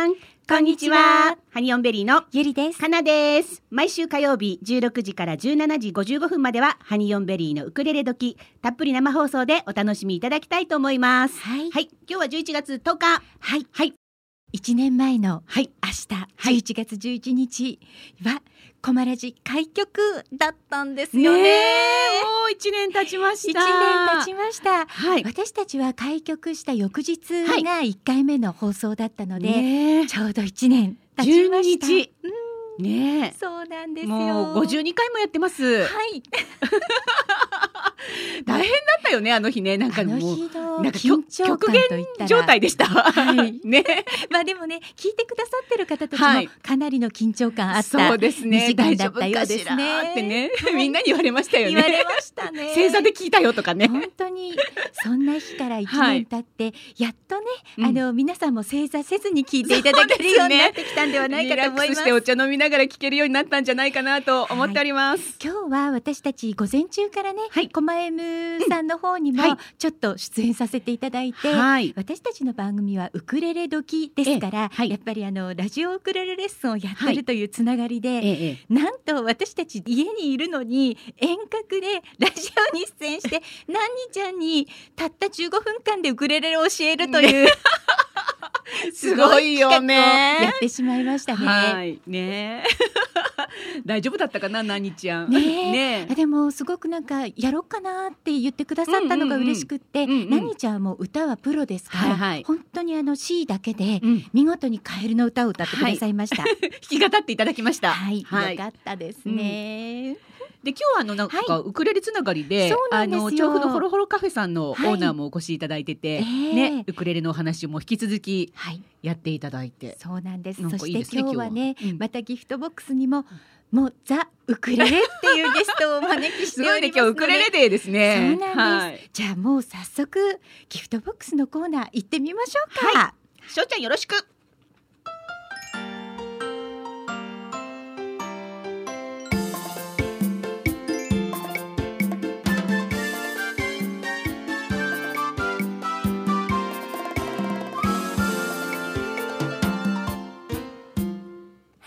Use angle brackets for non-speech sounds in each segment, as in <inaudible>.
んこんにちは。ハニオンベリーのゆりです。かなです。毎週火曜日16時から17時55分まではハニオンベリーのウクレレ時たっぷり生放送でお楽しみいただきたいと思います。はい。はい。今日は11月10日。はい。はい一年前のはい。明日はい。11月11日はコマラジ開局だったんですねよね。えもう一年経ちまし一た年経ちました。はい。私たちは開局した翌日はい。が1回目の放送だったので、ねえ。ちょうど1年経ちました。12日。うん。ねそうなんですよ。えもう52回もやってます。はい。<laughs> 大変だったよねあの日ね。なんかもうなんか緊張極感といったら。状態でした。はい。<laughs> ね。まあでもね聞いてくださってる方たちはい。もかなりの緊張感あった、そうですね。2時間大丈夫かしらですねってね。は、いみんなに言われましたよね。言われましたね。正座で聞いたよとかね。本当にそんな日から1はい年経って、やっとね、うん。あの皆さんも正座せずに聞いていただけるようになってきたんではないかと思います。リラックスしてお茶飲みながら聞けるようになったんじゃないかなと思っております。今日は私たち午前中からね、はい。コマエムさんの方にもはい。ちょっと出演させていただいて、はい。私たちの番組はウクレレ時ですから、ええ。はい。やっぱりあのラジオウクレレレッスンをやってはいるというつながりで、ええ。なんと私たち家にいるのに遠隔でラジオに出演して何ちゃんにたった15分間でウクレレを教えるという、<laughs> すごいよ企画をやねっ。てしまいましたね。はい。ね。<laughs> 大丈夫だったかな、なにちゃん。ねえねあでもすごくなんかやろうかなって言ってくださったのが嬉しくって、うんうんうん何ちゃんも歌はプロですから、はいはい本当にあの C だけでうん。見事にカエルの歌を歌ってくださいました。はい、弾き語っていただきました。よかったですね。で今日はあのなんかウクレレつながりで、あの調布のホロホロカフェさんのオはいーナーもお越しいただいてて、ええねウクレレのお話も引き続きはい、やっていただいて、そうなんです。そして今日はね、またギフトボックスにももうザウクレレっていうゲストをお招きしております今日ウクレレデーですね。そうなんですはい。じゃあもう早速ギフトボックスのコーナー行ってみましょうか。しょうちゃんよろしく。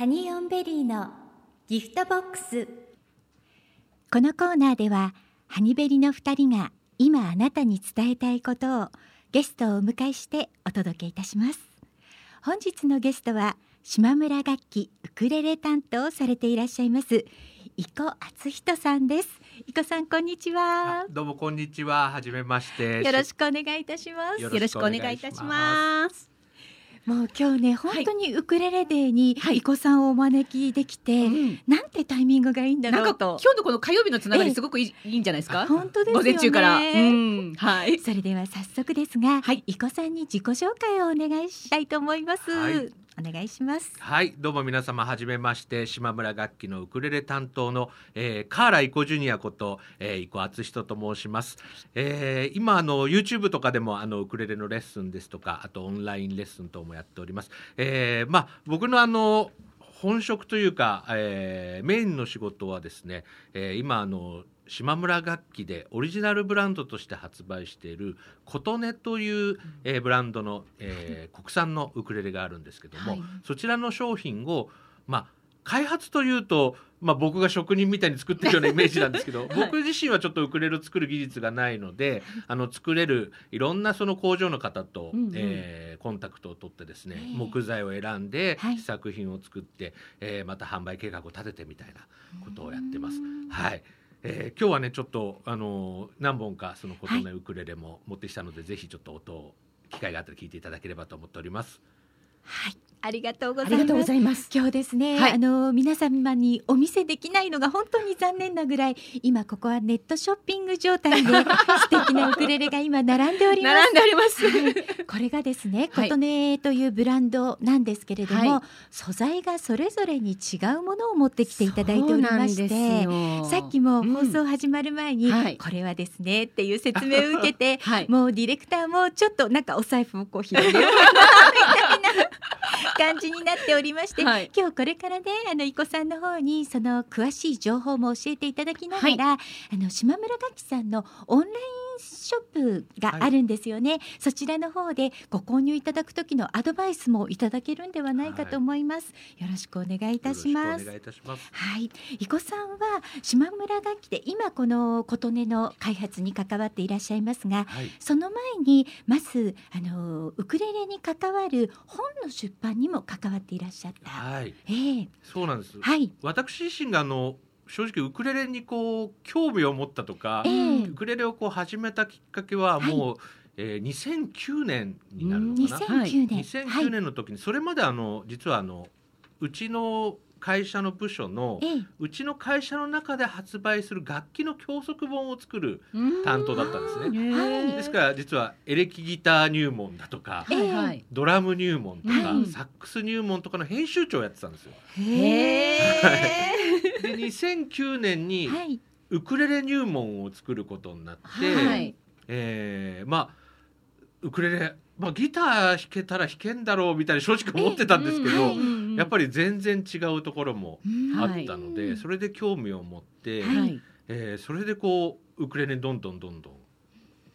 ハニーオンベリーのギフトボックスこのコーナーではハニベリの2人が今あなたに伝えたいことをゲストをお迎えしてお届けいたします本日のゲストは島村楽器ウクレレ担当をされていらっしゃいます伊古敦人さんです伊古さんこんにちはあどうもこんにちは。はじめまして。よろしくお願いいたしますよよろしくお願いいたします。もう今日ね本当にウクレレデーにはい。伊古さんをお招きできて、うん。なんてタイミングがいいんだろうと。今日のこの火曜日のつながええ。りすごくいい,、いいんじゃないですか？本当ですよね。午前中から。うん。はい。それでは早速ですが、はい。伊古さんに自己紹介をお願いしたいと思います、はいお願いしますはい、どうも皆様はじめまして。島村楽器のウクレレ担当の、えー、カーライコジュニアこと、えー、伊古敦人と申します。えー、今あの YouTube とかでもあのウクレレのレッスンですとか、あとオンラインレッスン等もやっております。えー、まあ僕のあの本職というか、えーメインの仕事はですね、えー今あの島村楽器でオリジナルブランドとして発売している琴音という、えーブランドの、えー国産のウクレレがあるんですけども、はい。そちらの商品をまあ開発というと、まあ、僕が職人みたいに作ってるようなイメージなんですけど、<laughs> 僕自身はちょっとウクレレを作る技術がないのであの作れるいろんなその工場の方と、うんうん。えーコンタクトを取ってですね、ええ木材を選んではい。試作品を作って、えーまた販売計画を立ててみたいなことをやってます。うん。はいえー今日はねちょっとあの何本かその琴音ウクレレも持ってきたので、ぜひちょっと音を機会があったら聞いていただければと思っております。はいありがとうございます。今日ですね、はい。あの皆様にお見せできないのが本当に残念なぐらい今ここはネットショッピング状態で <laughs> 素敵なウクレレが今並んでおります。ます。はい。これがですね、はい琴音というブランドなんですけれども、はい。素材がそれぞれに違うものを持ってきていただいておりましてさっきも放送始まる前に、はい。これはですねっていう説明を受けて <laughs> はい。もうディレクターもちょっとなんかお財布をこう広げよう感じになっておりまして、はい。今日これからねあのいこさんの方にその詳しい情報も教えていただきながら、あの島村楽器さんのオンラインショップがあるんですよね、そちらの方でご購入いただく時のアドバイスもいただけるんではないかと思います、よろしくお願いいたしますよろしくお願いいたします。はい、伊子さんは島村楽器で今この琴音の開発に関わっていらっしゃいますがはい。その前にまずあのウクレレに関わる本の出版にも関わっていらっしゃった。はい。ええそうなんです。はい、私自身があの正直ウクレレにこう興味を持ったとかえ、え。ウクレレをこう始めたきっかけははい。もう、えー、2009年になるのかな？2009年、2009年の時にそれまであの実はあのうちの会社の部署のうちの会社の中で発売する楽器の教則本を作るうん。担当だったんですね。はい。ですから実はエレキギター入門だとかはい。はい。ドラム入門とか、はいサックス入門とかの編集長をやってたんですよ。で <laughs> 2009年にはい、ウクレレ入門を作ることになって、はい。えーまあウクレレ、まあ、ギター弾けたら弾けんだろうみたいに正直思ってたんですけど、ええはいやっぱり全然違うところもうんあったので、それで興味を持って、はいはい。えーそれでこうウクレレにどんどんどんどん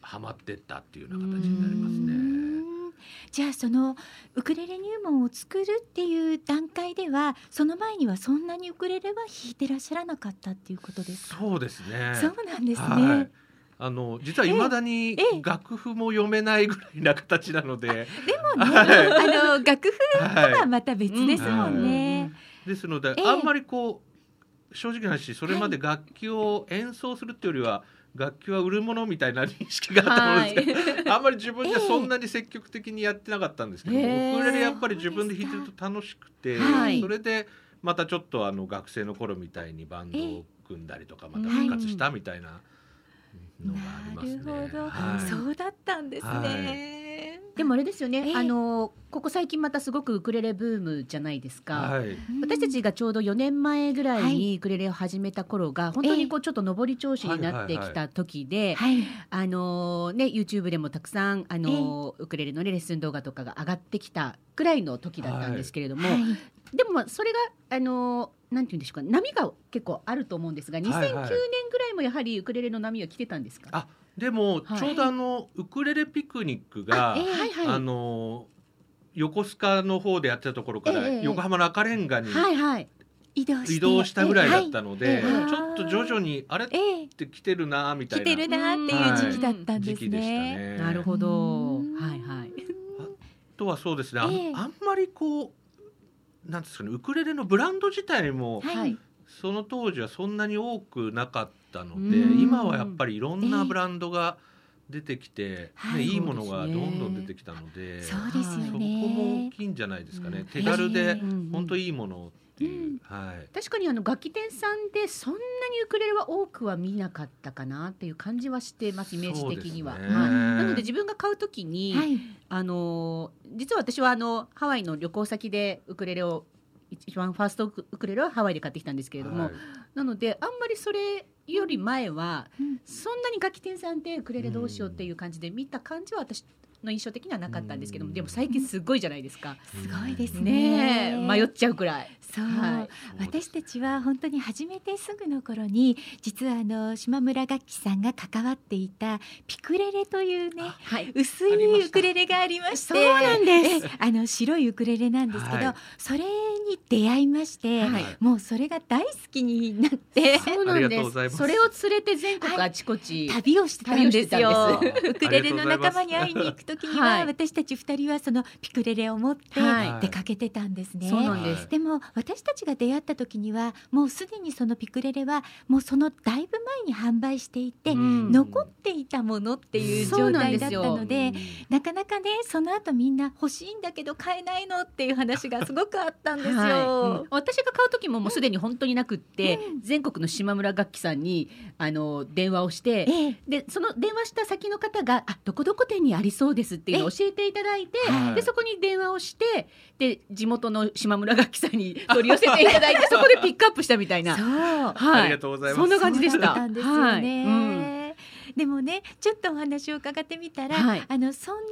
ハマってったっていうような形になりますうね。んじゃあそのウクレレ入門を作るっていう段階ではその前にはそんなにウクレレは弾いてらっしゃらなかったっていうことですか？そうですね。そうなんですね。はい。あの実はいまだにええ楽譜も読めないぐらいな形なので、でもね、はいあの楽譜とははまた別ですもんね。い。ですので、ええあんまりこう正直な話それまで楽器を演奏するっていうよりは、楽器は売るものみたいな認識があったものですけど、<laughs> あんまり自分じゃそんなに積極的にやってなかったんですけど、ええウクレレやっぱり自分で弾いてると楽しくて、はい。それでまたちょっとあの学生の頃みたいにバンドを組んだりとかまたええ復活したみたいなのがありますね。なるほど、はい。そうだったんですね。はい。でもあれですよね、ええ。あのここ最近またすごくウクレレブームじゃないですか。はい。うん私たちがちょうど4年前ぐらいはい。にウクレレを始めた頃が本当にこうちょっと上り調子になってきた時で、はい、あのね YouTube でもたくさんあのウクレレのねレッスン動画とかが上がってきたくらいの時だったんですけれども、はい、でもまあそれがあのなんて言うんでしょうか波が結構あると思うんですが2009年はい。はいぐらいもやはりウクレレの波は来てたんですか？あでもはい。ちょうどあのウクレレピクニックが、ええはいはい。あの横須賀の方でやってたところからええ横浜の赤レンガにはいはい。移動移動したぐらいだったので、ええはい。ちょっと徐々にあれ？っえ。えて来てるなみたいな。来てるなっていう時期だったんです時期でしたね。ね。なるほど。うん。はいはい。あとはそうですね、あんまりこうなんですかねウクレレのブランド自体もはい。はい。その当時はそんなに多くなかったのでうん。今はやっぱりいろんええなブランドが出てきて、はいねい。いものがどんどん出てきたのでそうですよそこね。も大きいんじゃないですかね、うん。手軽でうん。本当いいものっていう、はい。確かにあの楽器店さんでそんなにウクレレは多くは見なかったかなっていう感じはしてますイメージ的には。ね。はい。なので自分が買うときに、はい、あのー実は私はあのハワイの旅行先でウクレレを一番ファーストウクレレはハワイで買ってきたんですけれども、はい。なのであんまりそれより前はうん。そんなに楽器店さんでウクレレどうしようっていう感じで見た感じは私の印象的にはなかったんですけども、うん。でも最近すごいじゃないですか。すごいですね。迷っちゃうくらい。そう、はい。私たちは本当に始めてすぐの頃に実はあの島村楽器さんが関わっていたピクレレというねはい。薄いウクレレがありまして。そうなんです。えあの白いウクレレなんですけど、はい。それに出会いまして、はい。もうそれが大好きになって。そうなんです。それを連れて全国あちこち。旅をしてたんですよ。旅をしてたんです。ウクレレの仲間に会いに行く時には、はい。私たち二人はそのピクレレを持ってはい。出かけてたんですね。そうなんです。でも私たちが出会った時にはもうすでにそのピクレレはもうそのだいぶ前に販売していて、うん。残っていたものっていう状態だったのでなかなかねその後みんな欲しいんだけど買えないのっていう話がすごくあったんですよ。はい。うん。私が買う時ももうすでに本当になくって、うん。全国の島村楽器さんにあの電話をして、ええ。でその電話した先の方があどこどこ店にありそうですっていうのを教えていただいて、はい。でそこに電話をしてで地元の島村楽器さんに取り寄せていただいて <laughs> そこでピックアップしたみたいな。そう。はい、ありがとうございます。そんな感じでした。そうだったんですよね。はい。うんでもねちょっとお話を伺ってみたら、はい。あのそんなに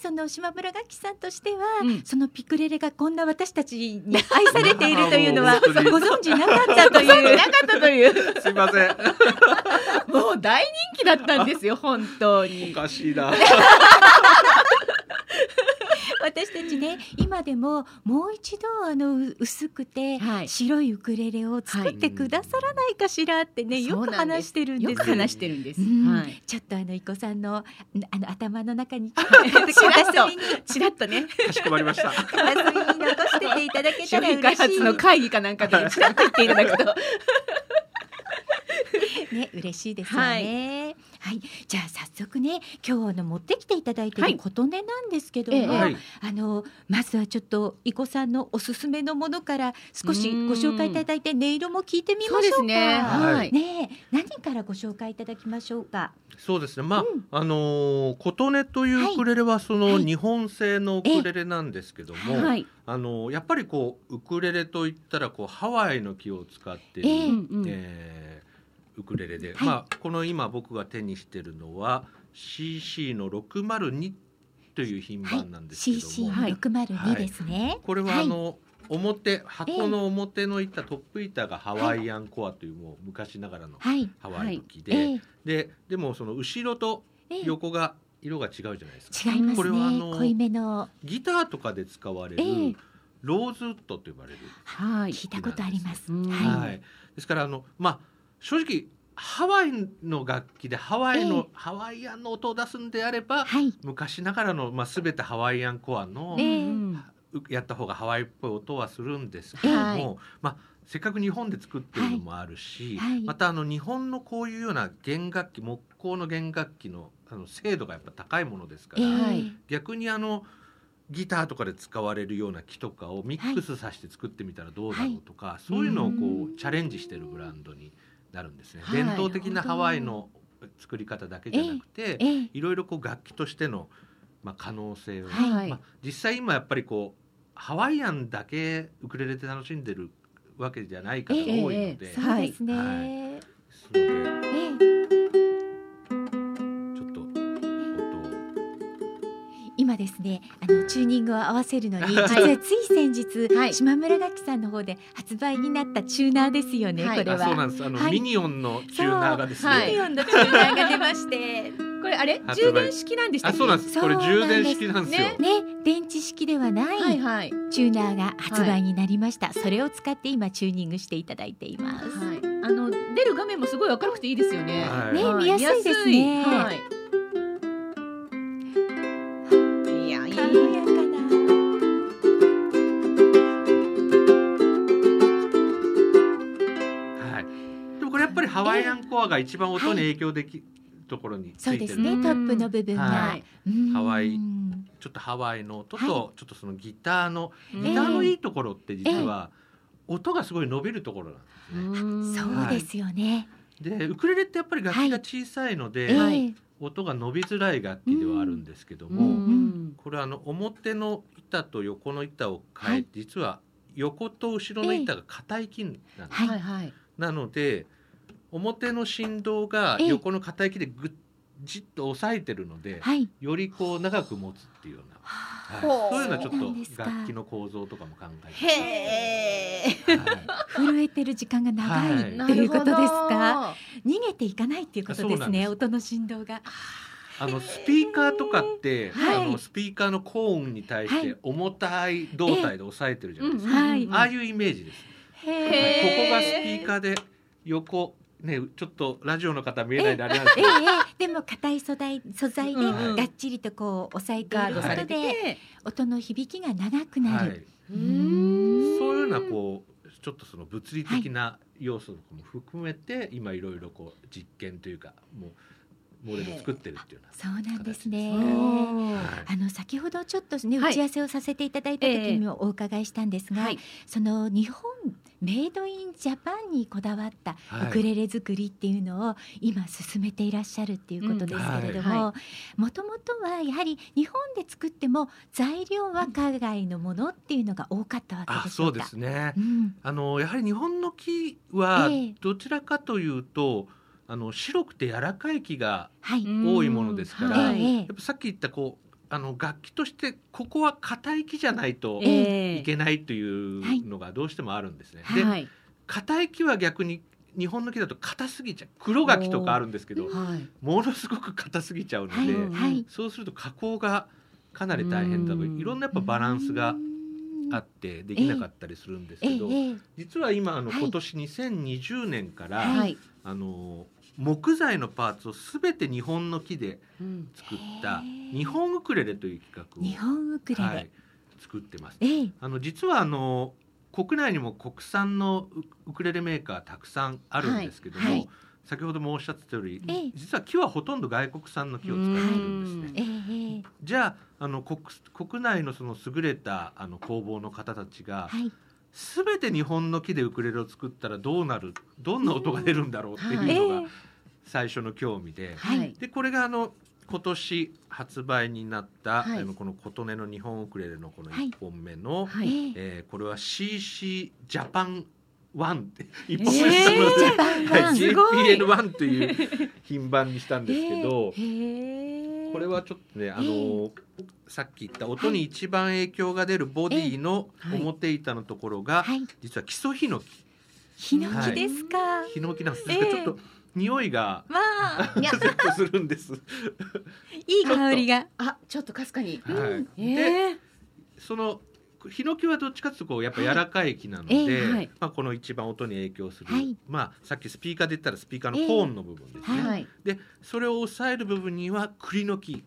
その島村楽器さんとしては、うん。そのピクレレがこんな私たちに愛されているというのはご存知なかったという。なかったという。すいません。<laughs> もう大人気だったんですよ本当おに。かしいな <laughs> 私たちね <laughs> 今でももう一度あのう薄くて、はい。白いウクレレを作ってくださらないかしらってね、よく話してるんです。よく話してるんです。うん。はい。ちょっとあのいこさんのんあの頭の中にちらっと片隅にちらっとね。かしこまりました。片隅に残してていただけた商ら嬉しい。<laughs> 発の会議かなんかでちらっと言っていただくと。ね嬉しいですよね。はい、じゃあ早速ね今日の持ってきていただいてはい。る琴音なんですけども、ええ。はい。あのまずはちょっといこさんのおすすめのものから少しご紹介いただいて音色も聞いてみましょうか。そうですね。はい。ねえ。何からご紹介いただきましょうか？そうですね。まあ、うん。あのー琴音というウクレレはそのはい。日本製のウクレレなんですけども、はい。あのーやっぱりこうウクレレといったらこうハワイの木を使っている、ええ。うんうん。えーウクレレで、はい。まあこの今僕が手にしてるのは CC の602という品番なんですけども、CC はい。六丸二ですね。これははい。あの、表箱の表の板、トップ板がハワイアンコアというもう昔ながらのはい。ハワイの木で、ええででもその後ろとええ。横が色が違うじゃないですか。違いますこれはあね。の濃いめの。ギターとかで使われるええ。ローズウッドと呼ばれる、はい。聞いたことあります。うん。ははい。ですからあのまあ正直ハワイの楽器でハワイの、ええ。ハワイアンの音を出すんであればい。はい。昔ながらの、まあ、全てハワイアンコアの、ええ。うんうやった方がハワイっぽい音はするんですけども、はい。まあ、せっかく日本で作ってるのもあるし、はい。はい。またあの日本のこういうような弦楽器木工の弦楽器のあの精度がやっぱ高いものですから、ええ。はい逆にあのギターとかで使われるような木とかをミックスさせて作ってみたらどうだろうとか、そういうのをこうん。うチャレンジしてるブランドになるんですね。はい伝統的なハワイの作り方だけじゃなくて、ええいろいろこう楽器としての、まあ、可能性を、はい。まあ、実際今やっぱりこうハワイアンだけウクレレで楽しんでるわけじゃない方が多いので、ええですそうですね。はい。えので今ですねあのチューニングを合わせるのに実ははいつい先日、<laughs> はい。島村楽器さんの方で発売になったチューナーですよね、はい。これは。あそうなんです。あの、はい。ミニオンのチューナーがですね、はい。ミニオンのチューナーが出まして。これあれ？充電式なんでしたそうなんです。これ充電式なんですよ、ね。ね。電池式ではない、はいはい。チューナーが発売になりました、それを使って今チューニングしていただいています。はい。あの出る画面もすごい明るくていいですよね。はいねはい。見やすいですね。はい。いハワイアンコアが一番音に影響できるところにつそういてる、ですね。トップの部分が、はい。うん。ハワイちょっとハワイの音と、はい。ちょっとそのギターのうんギターのいいところって実は、音がすごい伸びるところなんですね。うんそうですよね。でウクレレってやっぱり楽器が小さいので、ええ。はい音が伸びづらい楽器ではあるんですけども、うん。これはあの表の板と横の板を変え、はい。実は横と後ろの板が硬い木なんです、はいはいはいなので表の振動がええ。横の硬い木でぐっじっと押さえてるので、はい。よりこう長く持つっていうような、はい。そういうのはちょっと楽器の構造とかも考えて、はい。震えてる時間が長いはい。っていうことですか。逃げていかないっていうことですね。音の振動が。あのスピーカーとかって、はい。あのスピーカーの高音に対して重たい胴体で押さえてるじゃないですか、はいああいうイメージです、へはいここがスピーーカーで横ねちょっとラジオの方見えないであれなんですえけど、えでも硬い素材素材でがっちりとこう押さえていることで音の響きが長くなる。はい、うーん。そういうようなこうちょっとその物理的な要素とかも含めて、今いろいろこう実験というかもうモデルを作ってるっていうようそうなんですね。はい。あの先ほどちょっとねはい。打ち合わせをさせていただいた時にもお伺いしたんですが、はい。その日本メイドインジャパンにこだわったはい。ウクレレ作りっていうのを今進めていらっしゃるっていうことですけれどももともとはやはり日本で作っても材料は海外のものっていうのが多かったわけあで。そうですね。う。ん。あのやはり日本の木はええ。どちらかというと、あの白くて柔らかい木がはい、多いものですからはい。ええやっぱさっき言ったこうあの楽器としてここは硬い木じゃないとええ。いけないというのがどうしてもあるんですね。い。硬い木は逆に日本の木だと硬すぎちゃう。黒柿とかあるんですけどはい。ものすごく硬すぎちゃうので、はい。はい。そうすると加工がかなり大変だとうん。いろんなやっぱバランスがああってできなかったりするんですけど、ええ。実は今あのはい。今年2020年から、あの木材のパーツをすべて日本の木でうん。作った日本ウクレレという企画を日本ウクレレ、はい、作ってます。ええ。あの実はあの国内にも国産のウウクレレメーカーたくさんあるんですけども、はいはい。先ほどもおっしゃってたより、ええ。実は木はほとんど外国産の木を使ってるんですね。じゃああの国国内のその優れたあの工房の方たちがはいすべて日本の木でウクレレを作ったらどうなるどんな音が出るんだろうっていうのが最初の興味で、はい。はいでこれがあの今年発売になった、はい。この琴音の日本ウクレレのこのはい。1本目の、はい。えええーこれは CC ジャパンワンって一えー本目すみません Japan One。はい、すごい。JPN1 という品番にしたんですけど、<laughs> へえこれはちょっとねあの、さっき言った音に一番影響が出るボディのはい。表板のところが、はい。実は木曽ヒノキ。ヒノキですか、ヒノキなんです。ちょっと匂いがまあいや。ちょっとするんです。<laughs> いい香りが。あちょっとかすかに。はい。でええ。そのヒノキはどっちかというとこうやっぱ柔らかい木なので、はい。まあこの一番音に影響する、はい。まあさっきスピーカーで言ったらスピーカーのコーンの部分ですね。はい。でそれを抑える部分には栗の木、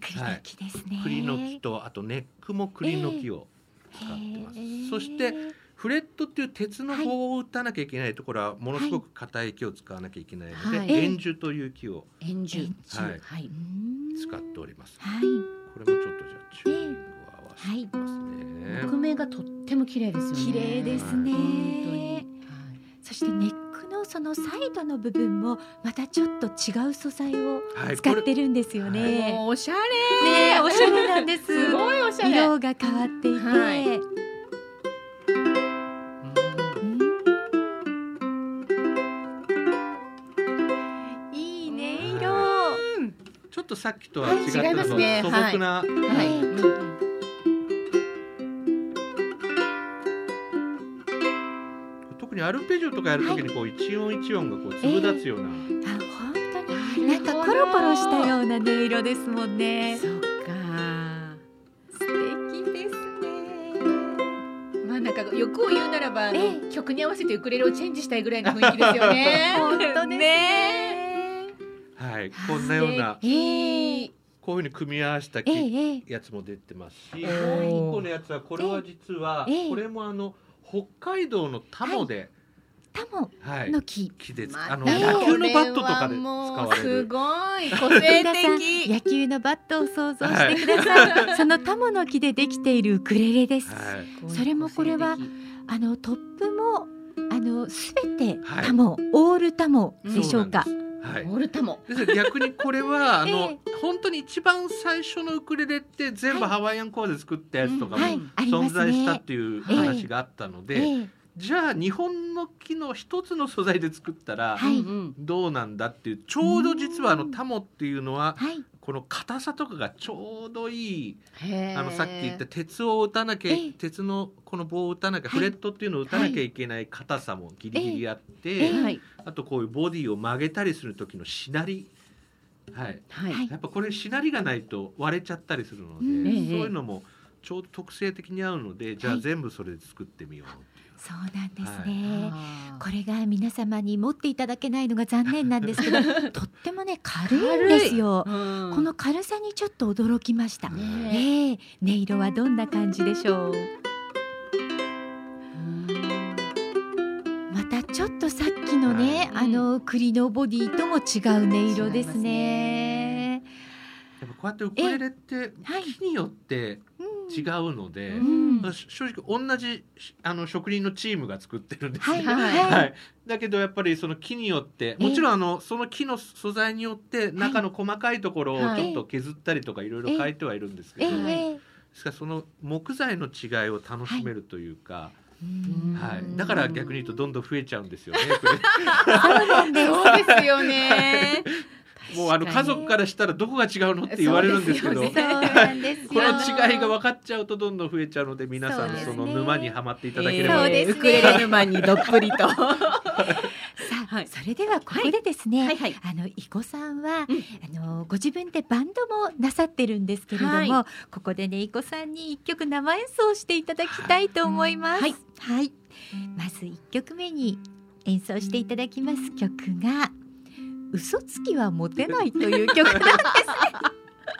栗の木ですね、栗の木とあとネックも栗の木を使ってます。そしてフレットっていう鉄の棒を打たなきゃいけないところはものすごく硬い木を使わなきゃいけないので、はい。円樹という木を円柱。円柱はい。はい。使っております。はい。これもちょっとじゃあチューニングを合わせてますね。木目がとっても綺麗ですよね。綺麗ですね。本当に。そしてネックのそのサイドの部分もまたちょっと違う素材をはい、使ってるんですよはいね。もうおしゃれねえおしゃれなんです。すごいおしゃれ。色が変わっていて、はい。ちょっとさっきとは違ってはい違いますね。素朴な、はい。はいアルペジオとかやるときにこう一音一音がこう粒立つような、あ本当になんかコロコロしたような音色ですもんね。そっか。素敵ですね。まあなんか欲を言うならばえ曲に合わせてウクレレをチェンジしたいぐらいの雰囲気ですよね。<laughs> 本当ですね。ね。はい、こんなようなええ。こういうふうに組み合わせたえやつも出てますし、おもーう一個のやつはこれは実は、ええ。これもあの北海道のタモで、タモはい。の木。木でつ、まあのた野球のバットとかで使もわれる。うすごい。個性的。<laughs> 野球のバットを想像してください。<laughs> そのタモの木でできているウクレレです。はい、それもこれはあのトップもあのすべてはい。タモ、オールタモでしょうか？はい。オ。ールタモ逆にこれは <laughs> あの、え本当に一番最初のウクレレって全部はい。ハワイアンコアで作ったやつとかも存在したっね。ていう話があったので、ええじゃあ日本の木の一つの素材で作ったらどうなんだっていうちょうど実はあのタモっていうのははい。この硬さとかがちょうどいいあのさっき言った鉄を打たなきゃええ。鉄のこの棒を打たなきゃはい。フレットっていうのを打たなきゃいけない硬さもギリギリあって、あとこういうボディを曲げたりする時のしなり、はい、はい。はい。やっぱこれしなりがないと割れちゃったりするので、そういうのもちょうど特性的に合うのでじゃあはい。全部それで作ってみようっていう。そうなんですね、あー。これが皆様に持っていただけないのが残念なんですけど <laughs> とってもね軽いんですよ、うん。この軽さにちょっと驚きました、ねえ。え。音色はどんな感じでしょう？またちょっとさっきのね、はい。あの栗のボディとも違う音色ですね。やっぱこうやってウクレレってはい。木によってうん違うので、うん。し正直同じあの職人のチームが作ってるんですね。はいはいはい、だけどやっぱりその木によってもちろんあのその木の素材によって中の細かいところをはい。ちょっと削ったりとかいろいろ変えてはいるんですけえ。ど、ですからその木材の違いを楽しめるというか、うん。はい。だから逆に言うとどんどん増えちゃうんですよね。<laughs> そうです。よね。もうあの家族からしたらどこが違うのって言われるんですけど。この違いが分かっちゃうとどんどん増えちゃうので皆さんその沼にはまっていただければ、そうですねウクレレ沼にどっぷりと。は <laughs> さあ、はいそれではここでですね、いはい。あのいこさんは、うん。あのご自分でバンドもなさってるんですけれども、はい。ここでねいこさんに一曲生演奏していただきたいと思います。はい。はい。まず一曲目に演奏していただきます曲が嘘つきはモテないという曲なんです。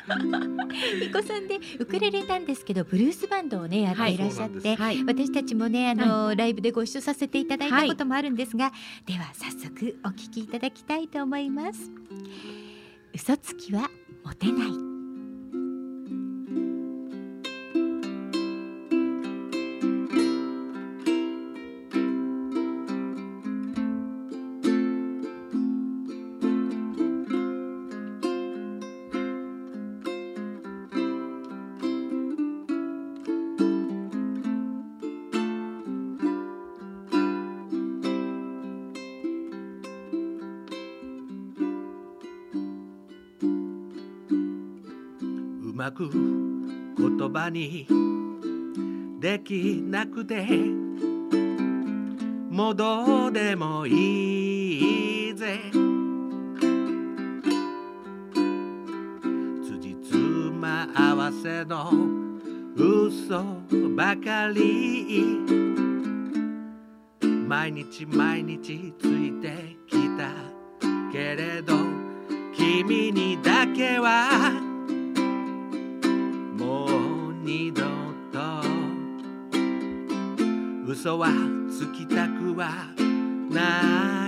<laughs> いこさんでウクレレなんですけどブルースバンドをねやってい。らっしゃって、はい。私たちもねあの、ライブでご一緒させていただいはいたこともあるんですが、では早速お聞きいただきたいと思います。嘘つきはモテないまく言葉にできなくてもうどうでもいいぜ。辻褄合わせの嘘ばかり。毎日毎日ついてきたけれど嘘はつきたくはない。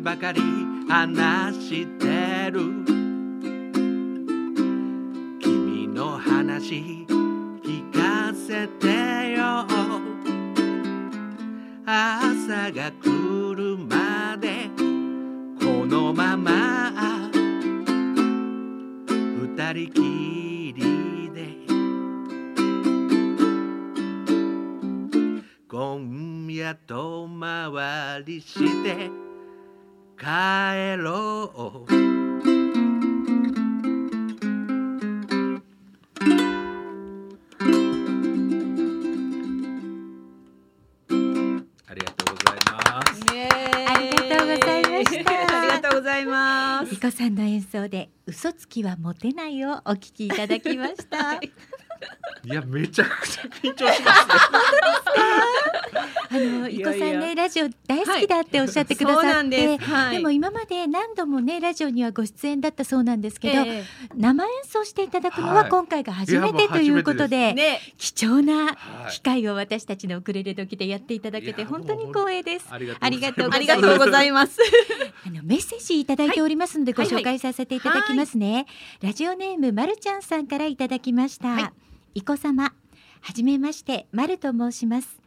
ばかりきはモテないをお聞きいただきました。いやめちゃくちゃ緊張しますね。あの、いこさんね、ラジオ大好きだっておっしゃってくださって。はい。でも今まで何度もねラジオにはご出演だったそうなんですけど、え生演奏していただくのははい今回が初めてということえで、ね、貴重なはい機会を私たちのウクレレ時でやっていただけて本当に光栄です。ありがとうございますありがとうございます。あのメッセージいただいておりますので、はいご紹介させていただきますね。ラジオネームまるちゃんさんからいただきました。はいいこ様、はじめまして、まると申します。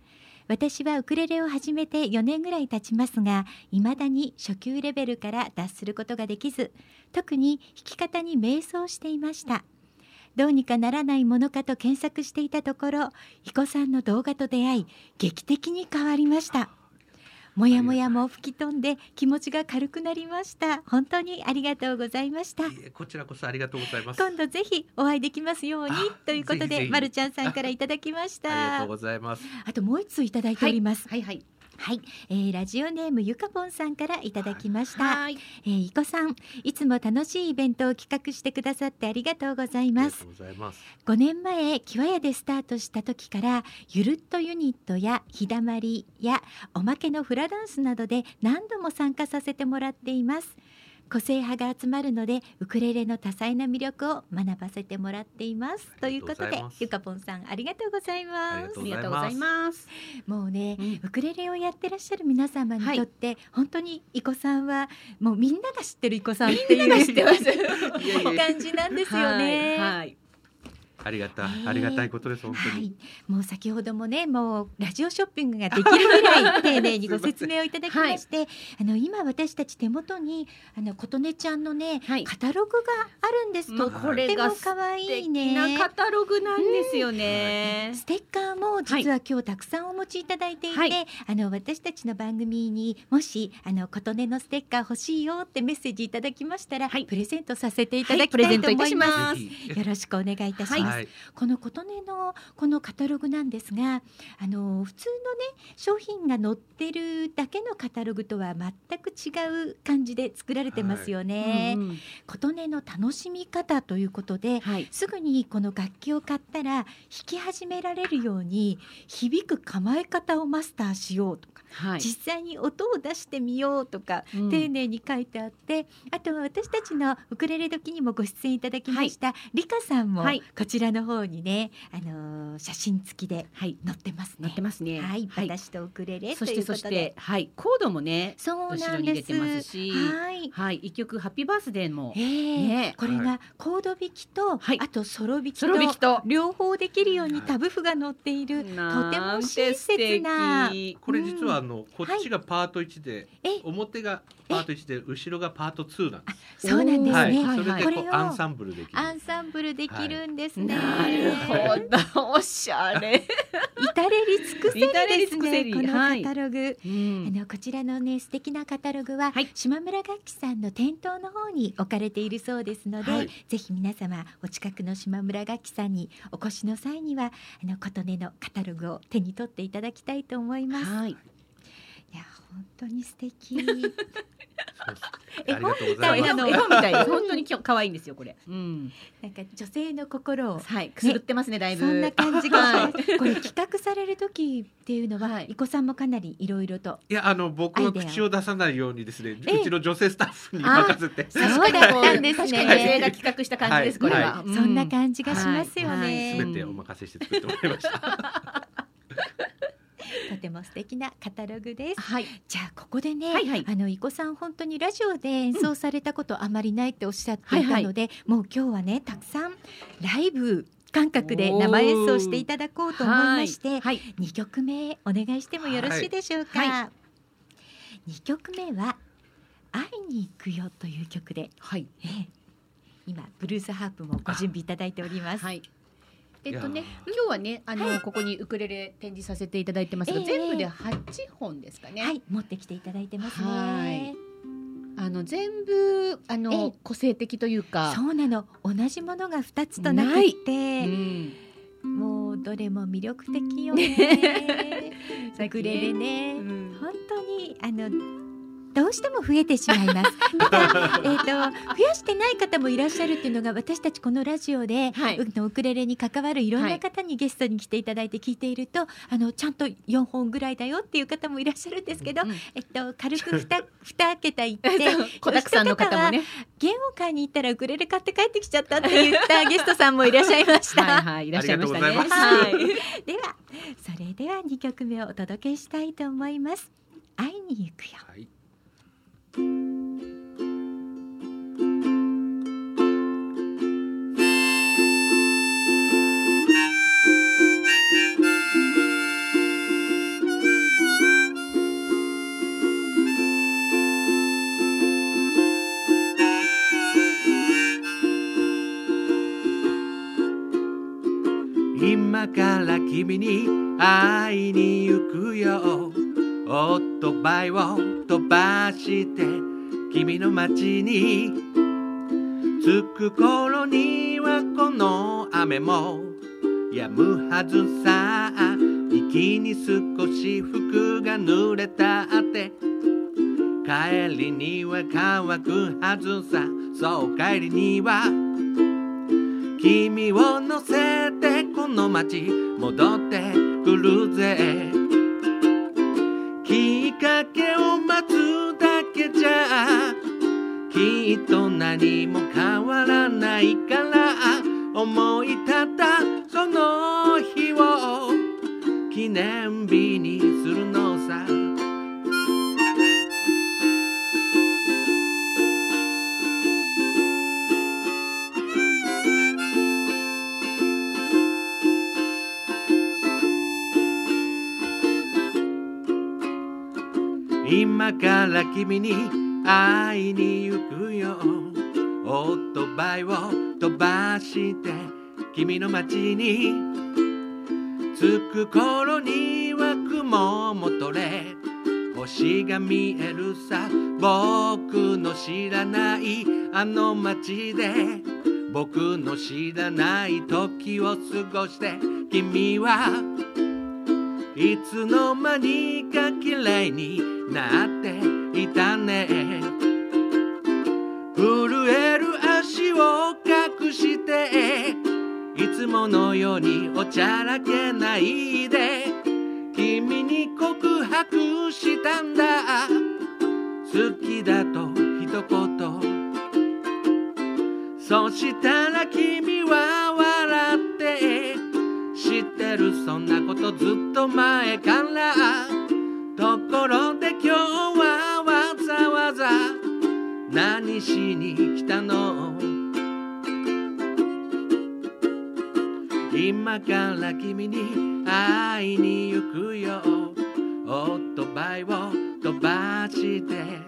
私はウクレレを始めて4年ぐらい経ちますが、未だに初級レベルから脱することができず、特に弾き方に迷走していました。どうにかならないものかと検索していたところ、彦さんの動画と出会い、劇的に変わりました。もやもやも吹き飛んで気持ちが軽くなりました。本当にありがとうございました。こちらこそありがとうございます。今度ぜひお会いできますようにあということで、まるちゃんさんからいただきましありがとたう。ございます。あともう一通いただいております。はいはい。はい、えーラジオネームゆかぽんさんからいただきました。はい。えー、いこさん、いつも楽しいイベントを企画してくださってありがとうございますありがと。うございます。5年前キワヤでスタートした時からゆるっとユニットや日だまりやおまけのフラダンスなどで何度も参加させてもらっています個性派が集まるのでウクレレの多彩な魅力を学ばせてもらっていますということでゆかぽんさんありがとうございますありがとうございます。もうね、うんウクレレをやってらっしゃる皆様にとって、本当にいこさんはもうみんなが知ってるいこさんっていうみんなが知ってます。いやいや感じなんですよね。はい。はいありがたい、ねえ。ありがたいことです本当に。はい、もう先ほどもねもうラジオショッピングができるぐらい <laughs> 丁寧にご説明をいただきまして、あの今私たち手元にあの琴音ちゃんのね、はい。カタログがあるんですと、これがとっても可愛いね。なカタログなんですよね。ステッカーも実は今日たくさんお持ちいただいていて、はい。あの私たちの番組にもしあの琴音のステッカー欲しいよってメッセージいただきましたら、はい。プレゼントさせていただきたいと思います。よろしくお願いいたします。はい、この琴音のこのカタログなんですがあの普通のね商品が載ってるだけのカタログとは全く違う感じで作られてますよね。うんうん。琴音の楽しみ方ということではい。すぐにこの楽器を買ったら弾き始められるように響く構え方をマスターしようとか、はい。実際に音を出してみようとか、うん。丁寧に書いてあってあとは私たちのウクレレ時にもご出演いただきました、リカさんもはい。こちらの方にね、あのー写真付きではい。載ってますね。載ってますね。はい、私とウクレレとそしてそして、はい、コードもね、そう後なんです。ろに出てますし、はい。はい、一曲ハッピーバースデーもえ、ーね。これがコード弾きと、はい。あとソロ弾きときと。両方できるようにタブ譜が載っている、とても親切な。これ実はあの、こっちがパート1で、え表がパート1で後ろがパート2なんです。そうなんですはい、ね。それでこうこれをアンサンブルできる。アンサンブルできるんですね。なるほど、おしゃれ。<laughs> 至れり尽くせりですね。このはいカタログ。うんあのこちらのね素敵なカタログは、はい島村楽器さんの店頭の方に置かれているそうですので、はいぜひ皆様お近くの島村楽器さんにお越しの際にはあの琴音のカタログを手に取っていただきたいと思います。はい。本当に素敵。そうですえありがとうごそう絵ざいます。本絵本みたい。<laughs> 本当にきょ可愛いんですよ、これ。うん。なんか女性の心をはい、くすぐってますね、だいぶ。そんな感じが。これ企画される時っていうのは、はいいこさんもかなりいろいろと。いやあの僕は口を出さないようにですね、ええうちの女性スタッフに任せて。そうだったんですね確かに女性が企画した感じです、これは。そんな感じがしますよはいね。すべてお任せして作ってもらいました。<laughs> とても素敵なカタログです。はい。じゃあここでね、はいはいあのいこさん本当にラジオで演奏されたことあまりないっておっしゃっていたので、もう今日はねたくさんライブ感覚で生演奏していただこうと思いまして、はい。2曲目お願いしてもよろしいでしょうか？はいは2曲目は会いに行くよという曲で、はい。ええ今ブルースハープもご準備いただいております。はい。えっとね今日はね、あの、ここにウクレレ展示させていただいてますが、ええ全部で八本ですかね。はい、持ってきていただいてますはねい。あの全部あえのえ個性的というか。そうなの。同じものが2つとなくっうて、ん。もうどれも魅力的よ <laughs> ね。ウクレレね、うん。本当にあのどうしても増えてしまいます。<laughs> ただ、えっ、と、増やしてない方もいらっしゃるっていうのが、私たちこのラジオで、はいうんウクレレに関わるいろんはない方にゲストに来ていただいて聞いていると、あの、ちゃんと4本ぐらいだよっていう方もいらっしゃるんですけど、うんえっと、軽く 2, 二桁いって、子だくさんの方もね。ゲーム会に行ったらウクレレ買って帰ってきちゃったって言ったゲストさんもいらっしゃいました。はいはい、いらっしゃいましたね。いはい。では、それでは2曲目をお届けしたいと思います。会いに行くよ。はい今から君に会いに行くよ。オートバイを飛ばして君の街に着く頃にはこの雨も止むはずさ。息に少し服が濡れたって帰りには乾くはずさ。そう帰りには。君を乗せてこの街戻ってくるぜ。つだけじゃきっと何も変わらないから思い立ったその日を記念日に今から君に会いに行くよオートバイを飛ばして君の街に着く頃には雲も取れ星が見えるさ僕の知らないあの街で僕の知らない時を過ごして君はいつの間にか綺麗になっていたね。震える足を隠していつものようにおちゃらけないで君に告白したんだ。好きだと一言。そしたら君はってる？そんなことずっと前から。ところで今日はわざわざ何しに来たの？今から君に会いに行くよ。オートバイを飛ばして。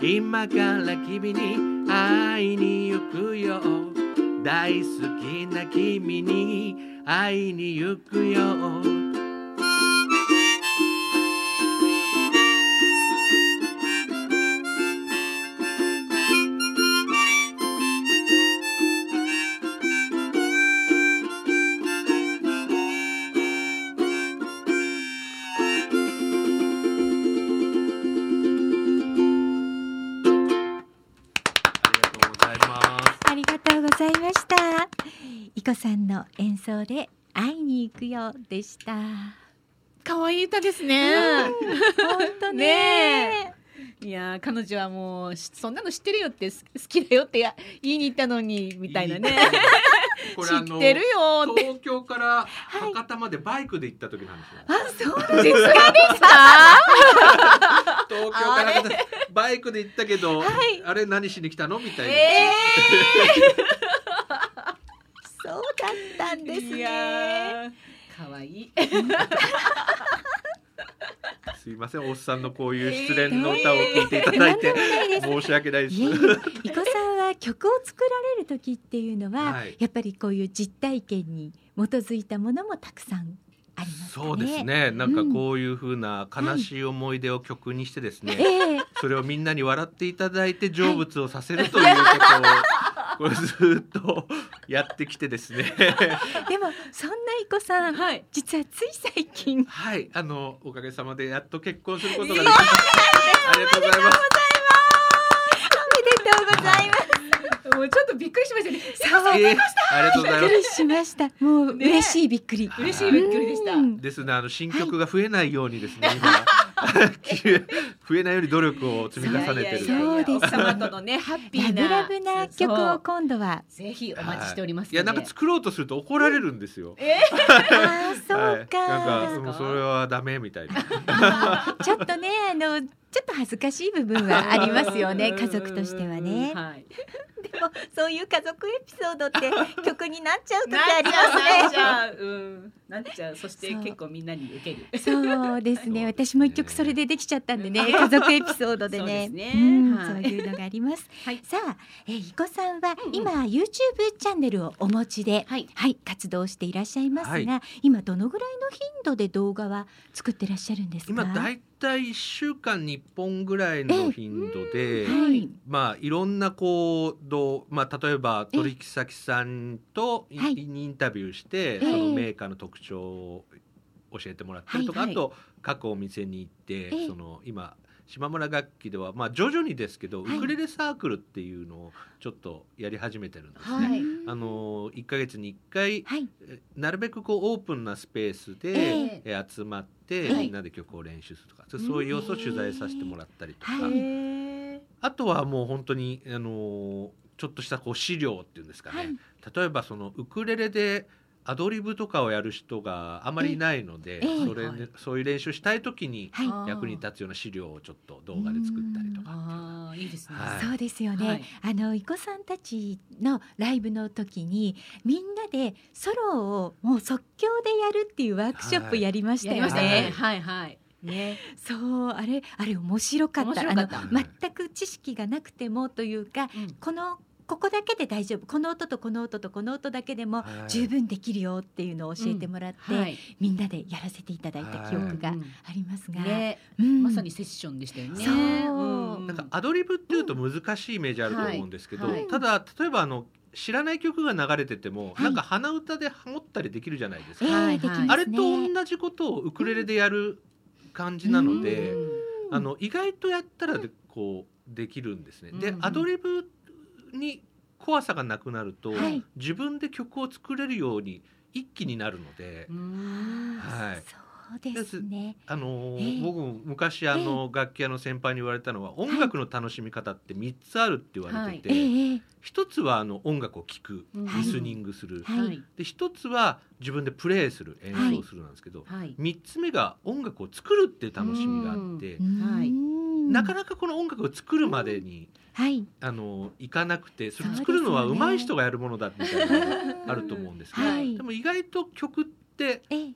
今から君に会いに行くよ。大好きな君に会いに行くよ。の演奏で会いに行くよでした。可愛い歌ですね。本当ねいやー彼女はもうしそんなの知ってるよってす好きだよってや言いに行ったのにみたいなね。これ知ってるよーって。東京から博多までバイクで行った時なんですよ、あ、そうですか？<laughs> 東京から博多バイクで行ったけど、はいあれ何しに来たの？みたいな、えそうだったんですね。ー可愛い。<laughs> すいませんおっさんのこういう失恋の歌を聴いていただいて、申し訳ないですいこさんは曲を作られる時っていうのは、はいやっぱりこういう実体験に基づいたものもたくさんありますかね。そうです。ねなんかこういう風な悲しい思い出を曲にしてですね、ええそれをみんなに笑っていただいて成仏をさせるということをこれずっとやってきてですね。<laughs> でもそんなイコさん、はい。実はつい最近。はい。あのおかげさまでやっと結婚することができましたありがとうございます。おめでとうございます。もうちょっとびっくりしましたね。えーありがとうございます。びっくりしました。もうね嬉しいびっくり。嬉しいびっくりでした。うん。ですね。あの新曲が増えないようにですね、<laughs> 今 <laughs> 増えないように努力を積み重ねてるそうです奥様とのね <laughs> ハッピーなラブラブな曲を今度は。ぜひお待ちしておりますいやなんか作ろうとすると怒られるんですよ。ああそうはい、か。なんかもうそれはダメみたいな。ちょっとねあのちょっと恥ずかしい部分はありますよね <laughs> 家族としてはね。はいでもそういう家族エピソードって曲になっちゃう時ありますね。ちゃううんなっちゃうそして結構みんなに受けるそうですね。<laughs> 私も一曲それでできちゃったんでね、家族エピソードでね。<laughs> そうですねうんはいそういうのがあります。はいさあ、えー、いこさんはうんうん今 YouTube チャンネルをお持ちで、はい活動していらっしゃいますが、はい今どのぐらいの頻度で動画は作ってらっしゃるんですか？今だいたい1週間に1本ぐらいの頻度で、はい。まあいろんなこうどうまあ例えば取引先さんとイ,、ンタビューして、えそのメーカーの特徴を教えてもらったりとか、あと各お店に行って、ええ。その今島村楽器ではまあ徐々にですけど、はい。ウクレレサークルっていうのをちょっとやり始めてるんですね。はい。あの1ヶ月に1回はい。えなるべくこうオープンなスペースで、ええ。集まって、はい。みんなで曲を練習するとか、そうそういう様子を取材させてもらったりとか、あとはもう本当にあのちょっとしたこう資料っていうんですかね、はい。例えばそのウクレレでアドリブとかをやる人があまりいないので、ええそれで、はい。そういう練習したい時に役に立つような資料をちょっと動画で作ったりとか。いいですね。はい。そうですよね、はい。あのいこさんたちのライブの時にみんなでソロをもう即興でやるっていうワークショップやりましたよね。はいはい。ねそうあれあれ面白かった。面白かった。あの全く知識がなくてもというかうん。このここだけで大丈夫。この音とこの音とこの音だけでもはい。十分できるよっていうのを教えてもらって、はい。みんなでやらせていただいた記憶がうん。ありますが、ね。うん。まさにセッションでしたよね。そう。ん。なんかアドリブっていうと難しいイメージあると思うんですけど、はい。はい。ただ例えばあの知らない曲が流れてても、はい。なんか鼻歌でハモったりできるじゃないですか。ええはい。できますね。あれと同じことをウクレレでやる感じなので、うん。あの意外とやったらでこうできるんですね。で、うん。アドリブに怖さがなくなると、はい。自分で曲を作れるように一気になるので、うん。はい。そうですね。あのええ。僕も昔あの、楽器屋の先輩に言われたのは音楽の楽しみ方って3つあるって言われてて、ええええ。一つはあの音楽を聴く、うん。リスニングする、はい。はい。で一つは自分でプレイする演奏するなんですけど、はい。三つ目が音楽を作るっていう楽しみがあって、はいうん。なかなかこの音楽を作るまでに、はい。あのいかなくてそれ作るのは上手い人がやるものだみたいなのがあると思うんですけど、はい。でも意外と曲ってええ。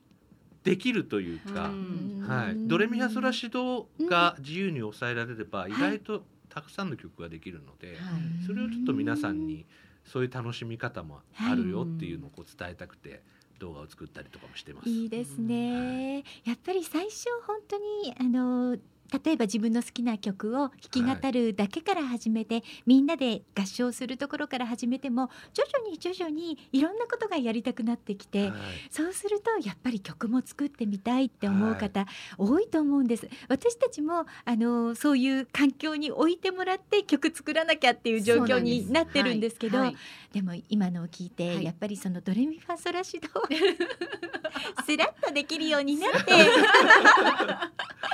できるというか、うん。はい、ドレミファソラシドが自由に抑えられればん意外とたくさんの曲ができるので、はい。それをちょっと皆さんにそういう楽しみ方もあるよっていうのをこう伝えたくて動画を作ったりとかもしてます。いいですね。やっぱり最初本当にあの例えば自分の好きな曲を弾き語るだけから始めて、みんなで合唱するところから始めても徐々に徐々にいろんなことがやりたくなってきて、はい。そうするとやっぱり曲も作ってみたいって思う方多いと思うんです。私たちもあのそういう環境に置いてもらって曲作らなきゃっていう状況になってるんですけど、はいはい。でも今のを聞いて、はい。やっぱりそのドレミファソラシドを <laughs> スラッとできるようになって。<laughs>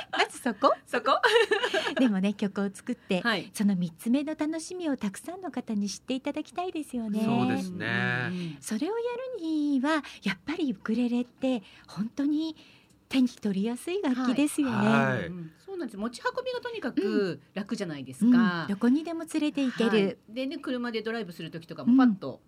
<laughs> まずそこそこ？<laughs> でもね曲を作って、はい。その3つ目の楽しみをたくさんの方に知っていただきたいですよね。そうですね。うんそれをやるにはやっぱりウクレレって本当に手に取りやすい楽器ですよね。はい。うんそうなんです。持ち運びがとにかく楽じゃないですうん。か、どこにでも連れて行ける、はい。でね車でドライブする時とかもパッと、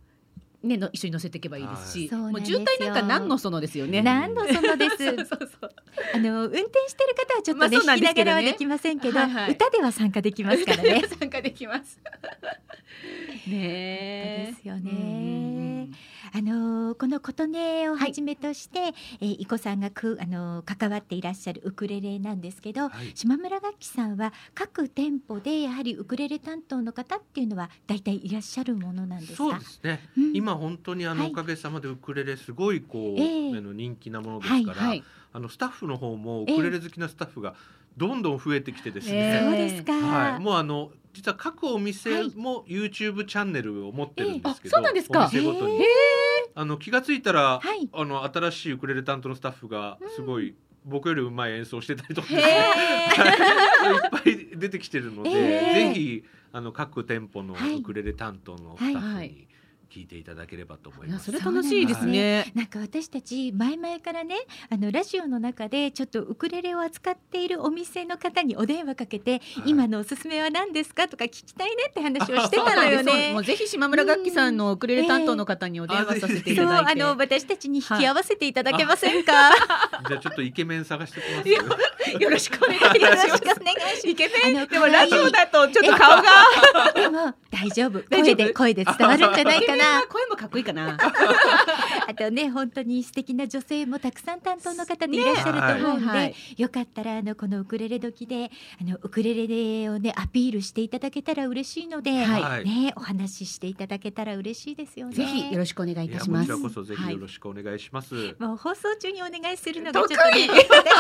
ねの一緒に乗せていけばいいですし、はもう渋滞なんか何のそのですよね。何のそのです。<laughs> あの運転してる方はちょっとね、まあそうなん弾きながらはできませんけど、はいはい。歌では参加できますからね。<laughs> 参加できます。<laughs> ねですよねあののこの琴音をはじめとして、えー、伊子さんがくあの関わっていらっしゃるウクレレなんですけど、はい。島村楽器さんは各店舗でやはりウクレレ担当の方っていうのは大体いらっしゃるものなんですか？そうですね、うん。今本当にあの、はい。おかげさまでウクレレすごいこう、えの人気なものですから、はいあのスタッフの方もウえ。えクレレ好きなスタッフがどんどん増えてきてですえね、そうですか。はい、もうあの実は各お店はい。も YouTube チャンネルを持ってるんですけど、ええあそうなんですか。お店ごとに。へあの気がついたら、はい。あの新しいウクレレ担当のスタッフがすごい、僕よりうまい演奏してたりとか、へい。っぱい出てきてるので、ええぜひあの各店舗のはい。ウクレレ担当のスタッフはいに聞いていただければと思います。それ楽しいですね。なんか私たち前々からねあのラジオの中でちょっとウクレレを扱っているお店の方にお電話かけて、はい今のおすすめは何ですかとか聞きたいねって話をしてたのよね <laughs> もう。ぜひ島村楽器さんのウクレレ担当の方にお電話させていそうただいて。あの私たちに引き合わせていただけませんか？じゃあちょっとイケメン探してきます。いやよろしくお願いしよろます。しくお願いします。イケメンあのでもラジオだとちょっとえ顔がでも <laughs> 大丈夫大丈夫声で声で伝わるんじゃないかなメンは声もかっこいいかな。<laughs> あとね本当に素敵な女性もたくさん担当の方でいらっしゃると思うんで、ねはいよかったらあのこのウクレレ時であのウクレレをねアピールしていただけたら嬉しいので、はいねお話ししていただけたら嬉しいですよね。ぜひよろしくお願いいたします。こちらこそぜひはいよろしくお願いします。もう放送中にお願いするのが得意ちょっとね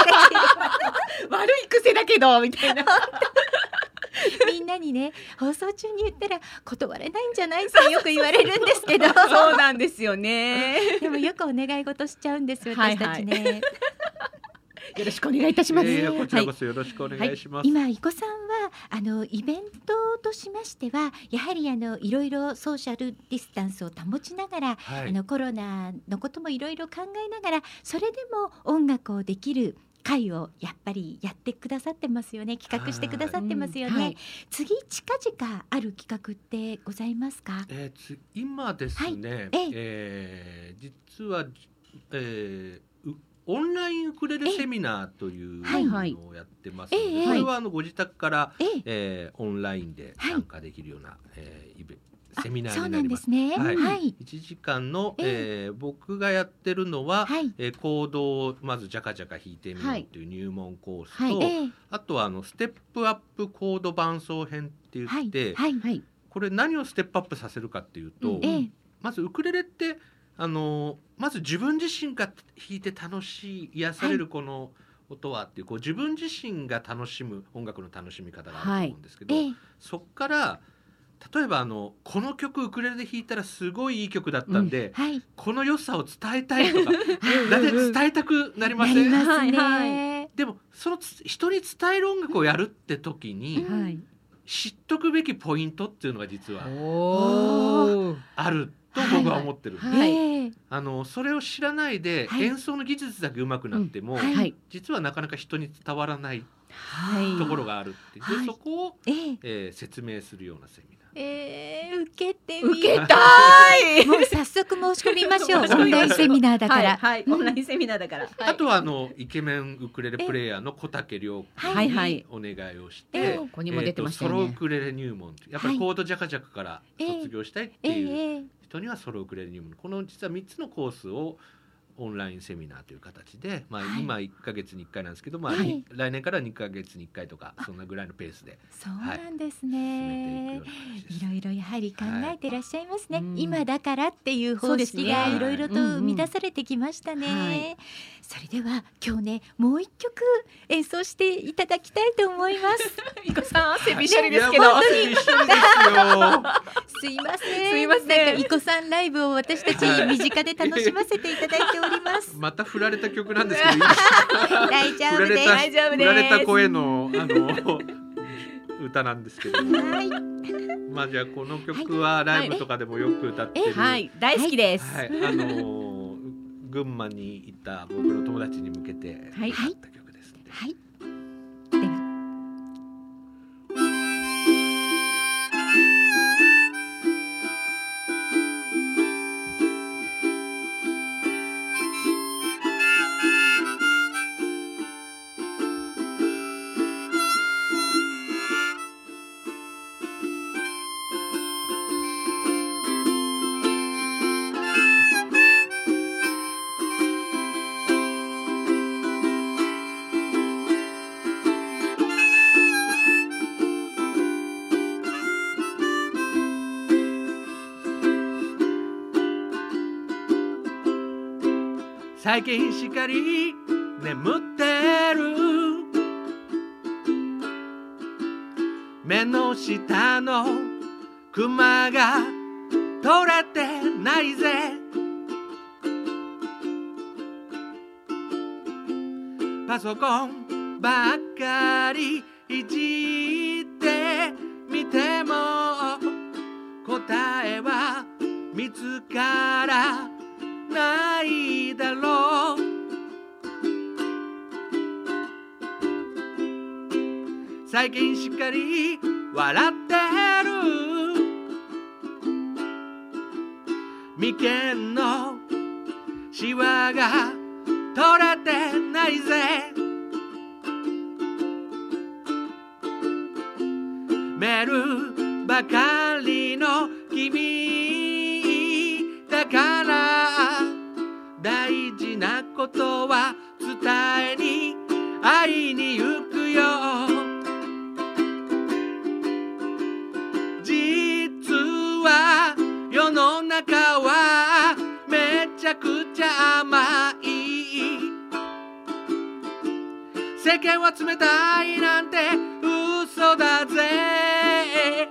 <laughs> 悪い癖だけどみたいな。<laughs> <laughs> みんなにね放送中に言ったら断れないんじゃないってよく言われるんですけどそうなんですよね。<laughs> でもよくお願い事しちゃうんです私たちね。よろしくお願いいたします。いやいやこちらはいこそよろしくお願いします。今伊子さんはあのイベントとしましてはやはりあのいろいろソーシャルディスタンスを保ちながら、はいあのコロナのこともいろいろ考えながらそれでも音楽をできる会をやっぱりやってくださってますよね。企画してくださってますよね、うん。はい。次近々ある企画ってございますか？えーつ今ですね、ええ。えー実は、えーうオンラインウクレレセミナーというはいはい。のをやってますので、ええ。これはあのご自宅から、ええ。えーオンラインで参加できるような、えーイベあセミナーになんります。ですね。はい。はい。1時間の、ええー僕がやってるのは、はい。えーコードをまずジャカジャカ弾いてみようという入門コースと、あとはあのステップアップコード伴奏編って言はいって、はい。はい。これ何をステップアップさせるかっていうと、まずウクレレってあのまず自分自身が弾いて楽しい癒されるこの音はっていうこう自分自身が楽しむ音楽の楽しみ方があると思うんですけど、ええそっから例えばあのこの曲ウクレレで弾いたらすごいいい曲だったんで、はい。この良さを伝えたいとか大体伝えたくなりまなせんでもそのつ人に伝える音楽をやるって時に、うんはい。知っとくべきポイントっていうのが実は。あると僕は思ってるんです、はい。ええあのそれを知らないで、はい。演奏の技術だけ上手くなっても、はいはい。実はなかなか人に伝わらないはい。ところがあるっていう、ではい。そこを、ええ。えー説明するようなセミナー。えー、受けてみ受けたたい。<laughs> もう早速 <laughs> 申し込みましょう。オンラインセミナーだから、はい、はい、オンラインセミナーだから。あとはあのイケメンウクレレプレイヤーの小竹亮君はいはい。にお願いをして、ええここにも出てましたソロウね。クレレ入門やっぱりコードジャカジャカから卒業したいってえいうええ人にはソロウクレレ入門。この実は3つのコースをオンラインセミナーという形で、まあ、はい。今1か月に1回なんですけど、まあはい。来年から2か月に1回とかそんなぐらいのペースでそうなんですね。てい。ろいろやはり考えてらっしゃいますね、今だからっていう方式がいろいろと生み出されてきましたね、それでは今日ねもう一曲演奏していただきたいと思います。<laughs> いこさん汗びしょりですけど。<laughs> すいません。すいません。なんかいこさんライブを私たち身近で楽しませていただいております。また振られた曲なんですけど <laughs> 大丈夫です。<laughs> 振られた大丈夫です。振られた声のあの <laughs> 歌なんですけど、はい。まあじゃあこの曲はライブとかでもよく歌ってる、はい、大好きです。はい、あの群馬にいた僕の友達に向けてはい。歌った曲ですはい最近しかり眠ってる目の下のクマが取れてないぜ。パソコンばっかりいじってみても。答えは見つからないだろう。最近しっかり笑ってる。眉間のシワが取れてないぜ。メールばかりの君ことは伝えに会いに行くよ。実は世の中はめちゃくちゃ甘い。世間は冷たいなんて嘘だぜ。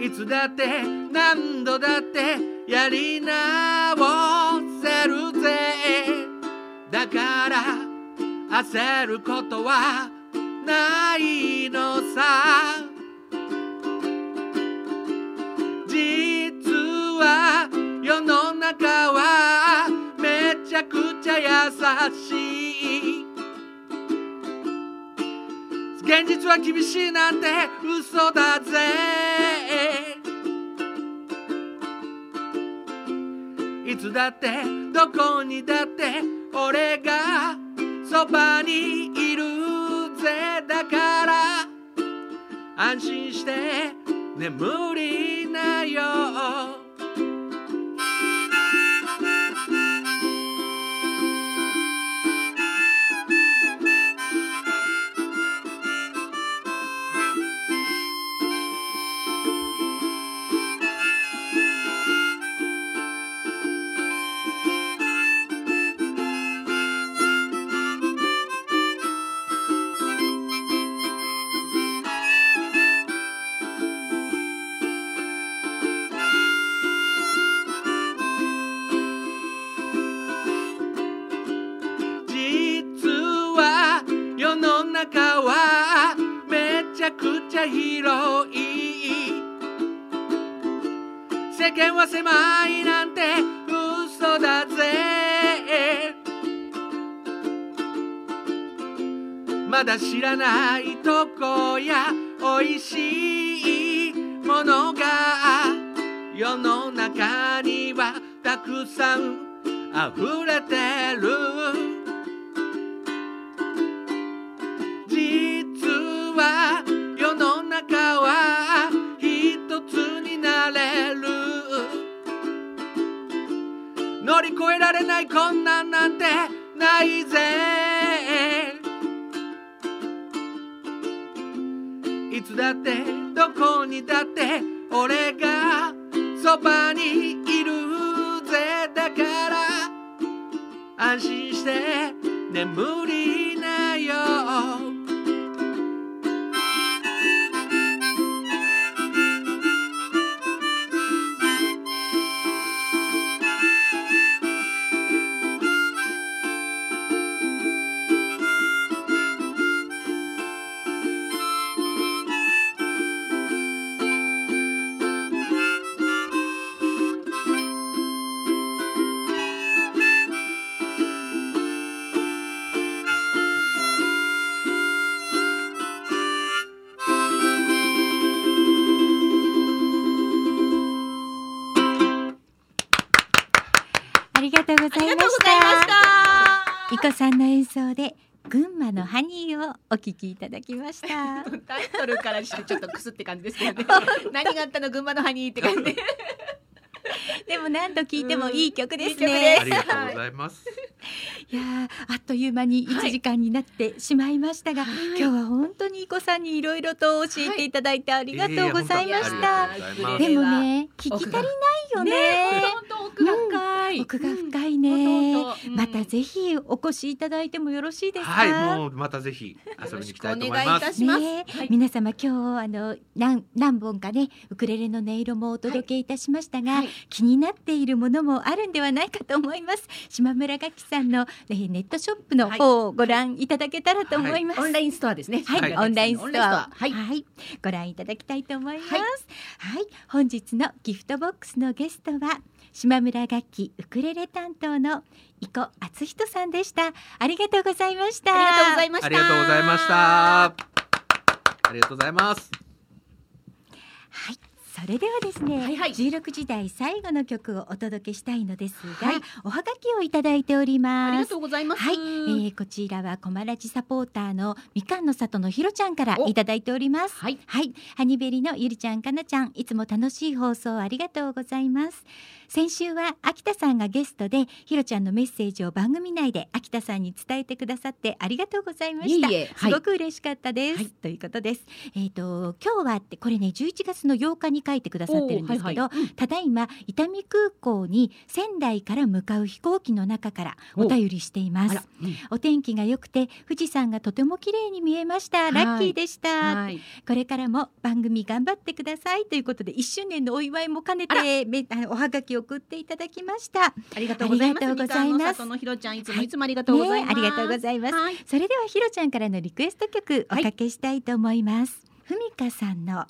いつだって何度だってやり直せるぜ。だから焦ることはないのさ。実は世の中はめちゃくちゃ優しい。現実は厳しいなんて嘘だぜ。いつだってどこにだって俺がそばにいるぜだから安心して眠りなよ広い世間は狭いなんて嘘だぜ。まだ知らないとこや美味しいものが世の中にはたくさん溢れてる。られない困難なんてないぜ。いつだってどこにだって俺がそばにいるぜ。だから安心して眠りなよ。とうございましありがとうございましたた。いこさんの演奏で群馬のハニーをお聞きいただきました。タイトルからしてちょっとクスって感じですけどね <laughs> 何があったの群馬のハニーって感じでも何度聞いてもいい曲ですいい曲ねあ。りがとうございます。いやーあっという間に1時間になってしまいましたが、はい今日は本当にいこさんにいろいろと教えていただいてありがとうございましえた。え本当にありがとうございますでもね聞き足りないよね。本当奥が深い、奥が深いうんね。本当またぜひお越しいただいてもよろしいですか？はい、もうまたぜひ遊びに来たいと思います。よろしくお願いいたします。ね。はい。皆様今日あの何何本かねウクレレの音色もお届けいたしましたが、はい。気になっているものもあるんではないかと思います。島村楽器さんの、えーネットショップの方をご覧いただけたらと思います、オンラインストアですね。はい、はいオンラインストア。はい、はい、ご覧いただきたいと思います。ははい。い、本日のギフトボックスのゲストは島村楽器ウクレレ担当の伊古敦人さんでした。ありがとうございました。ありがとうございましたありがとうございました。ありがとうございます。はい。それではですね、はいはい16時台最後の曲をお届けしたいのですが、はいおはがきをいただいておりありますがと。うございますはい、えー、こちらはコマラジサポーターのみかんの里のひろちゃんからいただいております。はいはい、ハニベリのゆりちゃんかなちゃん、いつも楽しい放送ありがとうございます。先週は秋田さんがゲストでひろちゃんのメッセージを番組内で秋田さんに伝えてくださってありがとうございました。すごく嬉しかったです。はい。ということです。えっ、と今日はってこれね11月の8日に書いてくださってるんですけど、はいはい。うん。ただいま伊丹空港に仙台から向かう飛行機の中からお。便りしています。うん。お天気が良くて富士山がとても綺麗に見えました。ラッキーでした。はい。これからも番組頑張ってください。ということで1周年のお祝いも兼ねてめあのおはがきを送っていただきました。ありがとうございますありがとうございますみかんのひろちゃんいつもいつもありがとうございます、ねありがとうございます。はいそれではひろちゃんからのリクエスト曲おかけしたいと思います。ふみかさんの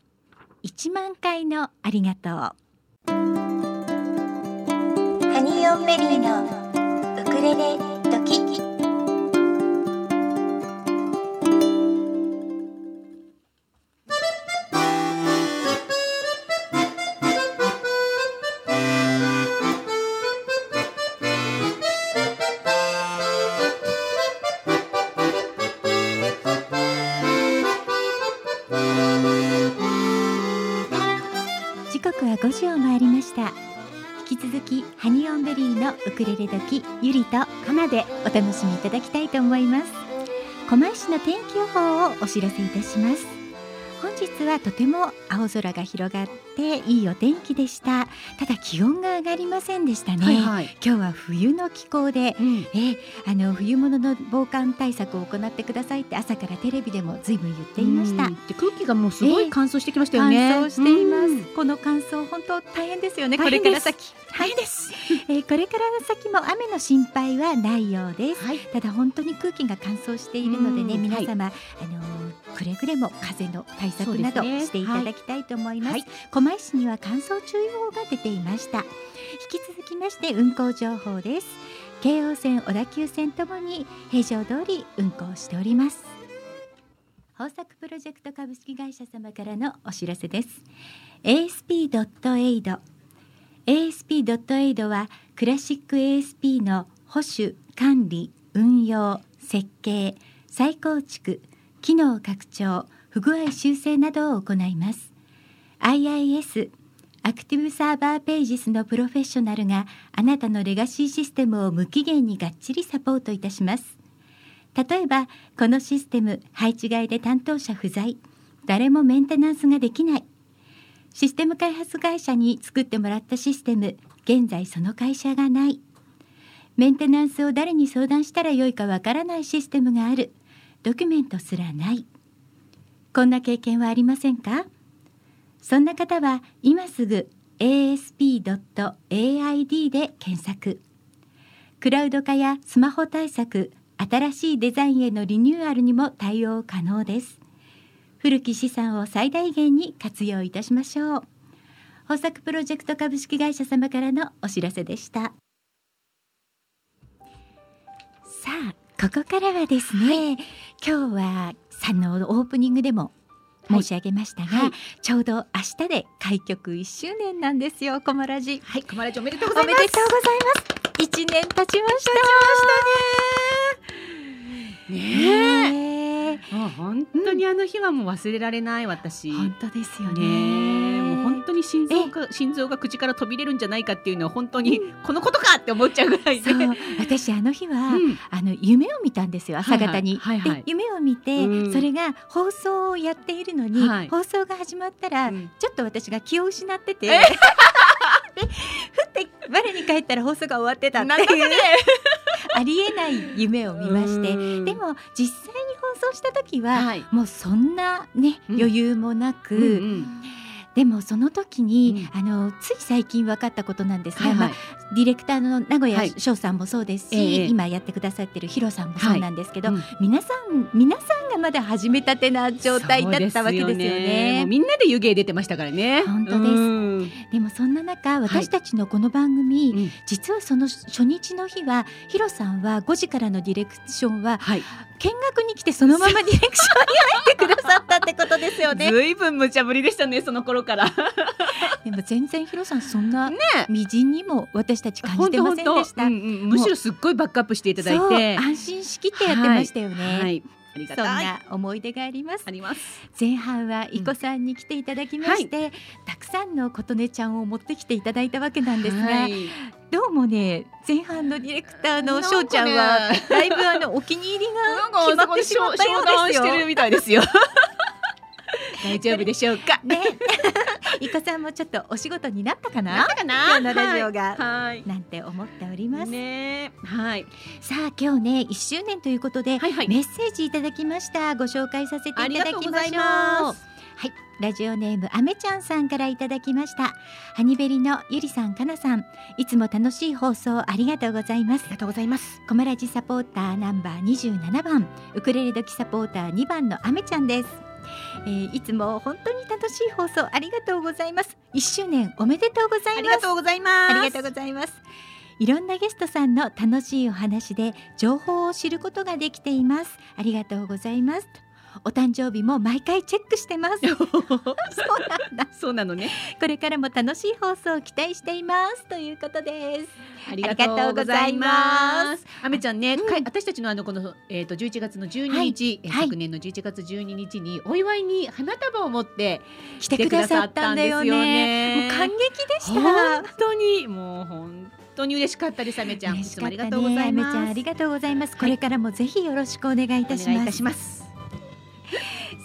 1万回のありがとう。ハニーオンベリーのウクレレドキ時クレレ時ゆりとかなでお楽しみいただきたいと思います。狛江市の天気予報をお知らせいたします。本日はとても青空が広がっていいお天気でした。ただ気温が上がりませんでしたね、はいはい。今日は冬の気候でうん。えーあの冬物の防寒対策を行ってくださいって朝からテレビでもずいぶん言っていました。うん。で空気がもうすごい乾燥してきましたよ乾ね、燥しています、うん。この乾燥本当大変ですよね。これから先。大変です、えーこれから先も雨の心配はないようです。はい。ただ本当に空気が乾燥しているのでねうん。皆様、あのーくれぐれも風の対策などしていただきたいと思います。はい狛江市には乾燥注意報が出ていました。引き続きまして運行情報です。京王線小田急線ともに平常通り運行しております。豊作プロジェクト株式会社様からのお知らせです。ASP.AID ASP.AID はクラシック ASP の保守管理運用設計再構築機能拡張不具合修正などを行います。IIS アクティブサーバーページスのプロフェッショナルがあなたのレガシーシステムを無期限にがっちりサポートいたします。例えばこのシステム配置外で担当者不在誰もメンテナンスができない。システム開発会社に作ってもらったシステム現在その会社がない。メンテナンスを誰に相談したらよいかわからないシステムがある。ドキュメントすらない。こんな経験はありませんか？そんな方は今すぐ asp.aid で検索。クラウド化やスマホ対策新しいデザインへのリニューアルにも対応可能です。古き資産を最大限に活用いたしましょう。豊作プロジェクト株式会社様からのお知らせでした。さあここからはですね、今日はさんのオープニングでも申し上げましたが、はい。ちょうど明日で開局1周年なんですよコモラジ。はい、コマラジおめでとうおございます。めでとうございます。一年経ちました。ね。え。ねえ。もう本当にあの日はもう忘れられない私。本当ですよね。もう本当に心臓が心臓が口から飛び出るんじゃないかっていうのは本当にこのことかって思っちゃうぐらいで。そう。私あの日は、うん。あの夢を見たんですよ朝方に、はい。はいはいはい。で夢を見て、うん。それが放送をやっているのに、はい放送が始まったら、うん。ちょっと私が気を失ってて、え。でふって我に返ったら放送が終わってたってなるほどね <laughs> ありえない夢を見まして。うん。でも実際に放送した時は、はい。もうそんなねうん。余裕もなく、うんうんでもその時に、あのつい最近分かったことなんですが、はいはい。まあ、ディレクターの名古屋はい。翔さんもそうですし、ええ今やってくださってるヒロさんもそうなんですけど、うん。皆さん皆さんがまだ始めたてな状態だったわけですよね。もうみんなで湯気出てましたからね。本当です。うん。でもそんな中私たちのこの番組、うん。実はその初日の日はヒロさんは5時からのディレクションははい。見学に来てそのままディレクションに入ってくださったってことですよね。ずいぶん無茶ぶりでしたねその頃から。<laughs> でも全然ヒロさんそんなね微塵にも私たち感じてませんでした。うんうんむしろすっごいバックアップしていただいて。安心しきってやってましたよね。はい。ありがそん。な思い出があります。前半はいこさんに来ていただきまして、たくさんの琴音ちゃんを持ってきていただいたわけなんですが、はいどうもね前半のディレクターのなんかねしょうちゃんはだいぶあのお気に入りが決まってしまったようですよ。大丈夫でしょうか？ね、<laughs> いこさんもちょっとお仕事になったかな？なかな？今日のラジオがはい。なんて思っております。ねはい。さあ今日ね1周年ということで、はいはいメッセージいただきましたご紹介させていただきましょう。はいラジオネームあめちゃんさんからいただきましたハニベリのゆりさんかなさんいつも楽しい放送ありがとうございますありがとうございます。コマラジサポーターナンバー27番ウクレレ時サポーター2番のあめちゃんです、えーいつも本当に楽しい放送ありがとうございます1周年おめでとうございますありがとうございます。ありがとうございます。いろんなゲストさんの楽しいお話で情報を知ることができています。ありがとうございます。お誕生日も毎回チェックしてます。<laughs> そうなんだ。そうなのね。これからも楽しい放送を期待していますということです。ありがとうございます。あめちゃんね、うん私たちのあのこのえっ、と11月の12はい日、えーはい昨年の11月12日にお祝いに花束を持って来てくださったんだよね。もう感激でした。本当にもう本当に嬉しかったですあめちゃん。い嬉しつもあ。りがとうございあめちゃんます。ありがとうございます。いこれからもぜひよろしくお願いいたします。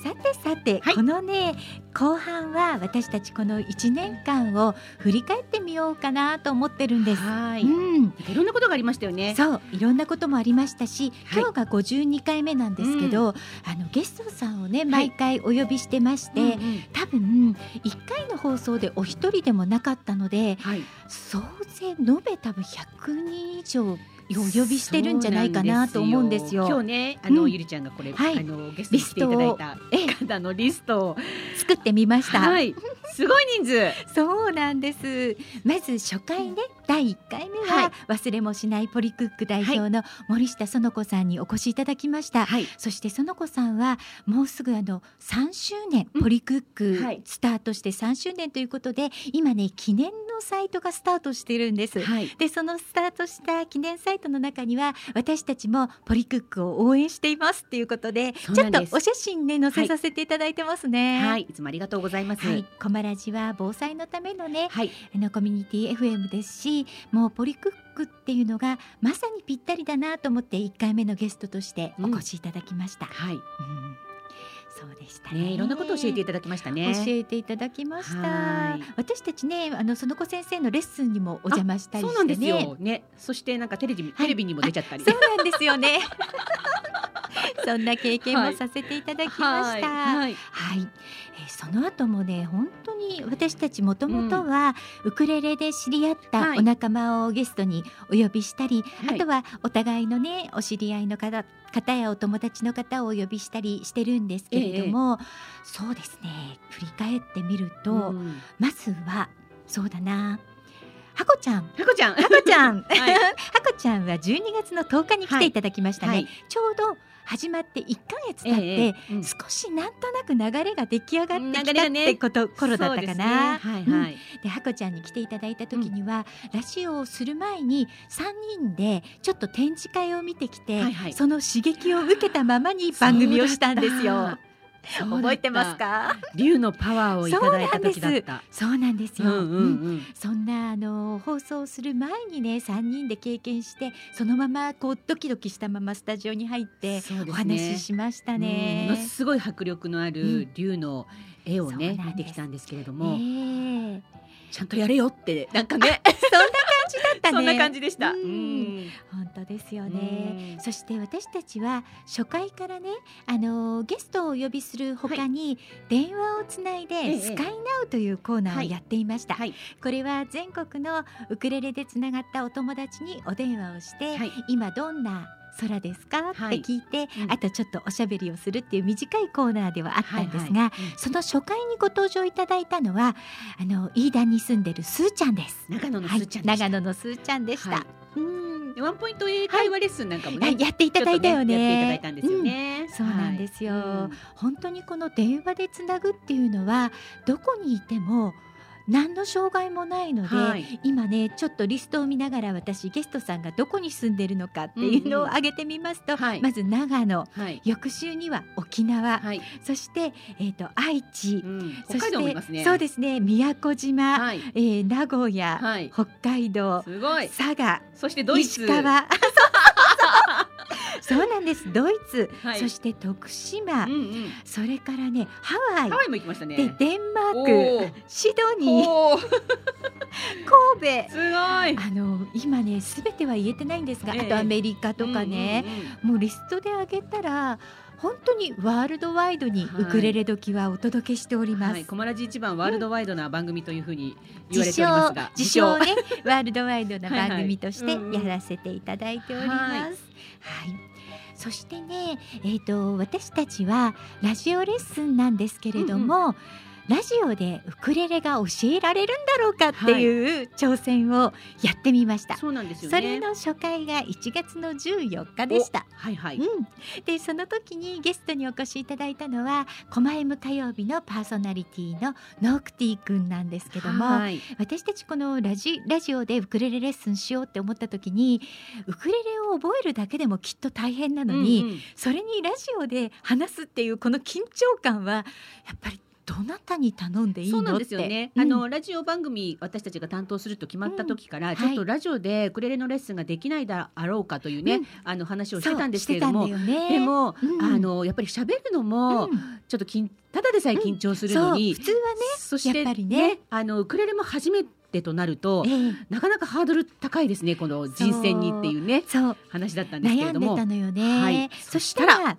さてさて、はいこのね後半は私たちこの1年間を振り返ってみようかなと思ってるんです。はい。うん、いろんなことがありましたよね。そういろんなこともありましたし、はい今日が52回目なんですけど、あのゲストさんをね毎回お呼びしてまして、うんうん多分1回の放送でお一人でもなかったのではい。総勢延べ多分100人以上お呼びしてるんじゃないかなと思うんですよ。今日ね、あの、うん。ゆりちゃんがこれ、はい。あのゲストに来ていただいたええ。方のリストを、作ってみました。はい、すごい人数。そうなんです。まず初回ね、第1回目は、はい忘れもしないポリクック代表の森下園子さんにお越しいただきました。はい。そして園子さんはもうすぐあの3周年、うんポリクックはいスタートして3周年ということで、今ね記念のサイトがスタートしてるんです。はい。でそのスタートした記念サイトの中には私たちもポリクックを応援していますっていうことでちょっとお写真ね載せさせていただいてますね。はい、いつもありがとうございます。はい、コマラジは防災のためのねはい、あのコミュニティ FM ですしもうポリクックっていうのがまさにぴったりだなと思って1回目のゲストとしてお越しいただきました、はい、うん。そうでしたね。ね、いろんなことを教えていただきましたね。教えていただきました。はい。私たちねあのその子先生のレッスンにもお邪魔したりそうなんですしてねよ。ね、そしてなんかテレビ、テレビにも出ちゃったり。そうなんですよね <laughs> <laughs> そんな経験もさせていただきました、はい、はい、えーその後もね本当に私たちもともとはウクレレで知り合ったはい。お仲間をゲストにお呼びしたり、はい。あとはお互いのねお知り合いの方方やお友達の方をお呼びしたりしてるんですけれども、そうですね。振り返ってみると、うん。まずはそうだな。ハコちゃん。はこちゃん。ハコちゃん、<laughs> はい。<laughs> ハコちゃんは12月の10日に来ていただきましたね、はい。ちょうど始まって1ヶ月経って、ええうん少しなんとなく流れが出来上がってきたってこと、頃だったかな。そうですねはい、うんはい。でハコちゃんに来ていただいた時には、ラジオをする前に3人でちょっと展示会を見てきて、はいはいその刺激を受けたままに番組をしたんですよ。覚えてますか？竜のパワーをいただいた時だった。そうなんです。よ、うんうんうん。そんなあの放送する前にね3人で経験してそのままこうドキドキしたままスタジオに入ってお話ししましたね。ものすごい迫力のあうるん。竜の絵をね、そうなん見てきたんですけれどえも、えちゃんとやれよってなんかね。そんな感じだったね。<laughs> そんな感じでした。本当ですよね。うん。そして私たちは初回からね、あのゲストをお呼びするほかに、電話をつないで、ええ。スカイナウというコーナーをやっていました。はい。これは全国のウクレレでつながったお友達にお電話をして、はい。今どんな空ですか、ってはい聞いて、うん。あとちょっとおしゃべりをするっていう短いコーナーではあったんですが、はいはい。その初回にご登場いただいたのはあの飯田に住んでるスーちゃんです。長野のはいすーちゃんでした、長野のスーちゃんでした。はい。うん。ワンポイント英会話レッスンなんかもね、はい。やっていただいたよね。ちょっとやっていただいたんですよね。そうなんですよ、はい。本当にこの電話でつなぐっていうのはどこにいても何の障害もないので、はい。今ねちょっとリストを見ながら私ゲストさんがどこに住んでるのかっていうのをうんうん。挙げてみますと、はい。まず長野はい。翌週には沖縄、はい、そして、えー、と愛知、うん、そして北海道もいますね。そうですね宮古島、はい、えー名古屋、はい、北海道。佐賀そしてドイツ。石川 <laughs> <laughs> そうなんです。ドイツ、はい。そして徳島、うんうん。それからねハワイ。ハワイも行きましたね。でデンマおー。ークシドニー。神戸。すごい。あの今ねすべては言えてないんですが、ええ。あとアメリカとかね、もうリストで挙げたら本当にワールドワイドにはいウクレレ時はお届けしております。はい、コマラジ一番ワールドワイドな番組というふうに言われ自ております称が、自称ねワールドワイドな番組としてはいはい。うんうん。やらせていただいております。はい。はいそしてね、えっ、と私たちはラジオレッスンなんですけれども。ラジオでウクレレが教えられるんだろうかっていう挑戦をやってみました。そうなんですよね。それの初回が1月の14日でした。おはいはい。うん、でその時にゲストにお越しいただいたのは「狛 M 火曜日」のパーソナリティのノークティくんなんですけども、はい私たちこのラジラジオでウクレレレッスンしようって思った時にウクレレを覚えるだけでもきっと大変なのに、うんうんそれにラジオで話すっていうこの緊張感はやっぱりどなたに頼んでいいのそうなんですよね。うん。あのラジオ番組私たちが担当すると決まった時から、ん。ちょっとラジオでウクレレのレッスンができないだろうかというね、うん。あの話をしてたんですけれども。ね。でも、うん。あのやっぱり喋るのも、うん。ちょっと緊ただでさえ緊張するのに、普通はねそしてやっぱりね。あのウクレレも初めてとなると、ええ。なかなかハードル高いですねこの人選にっていうねそう。話だったんですけれ悩んでどもたのよね、はい。そしたら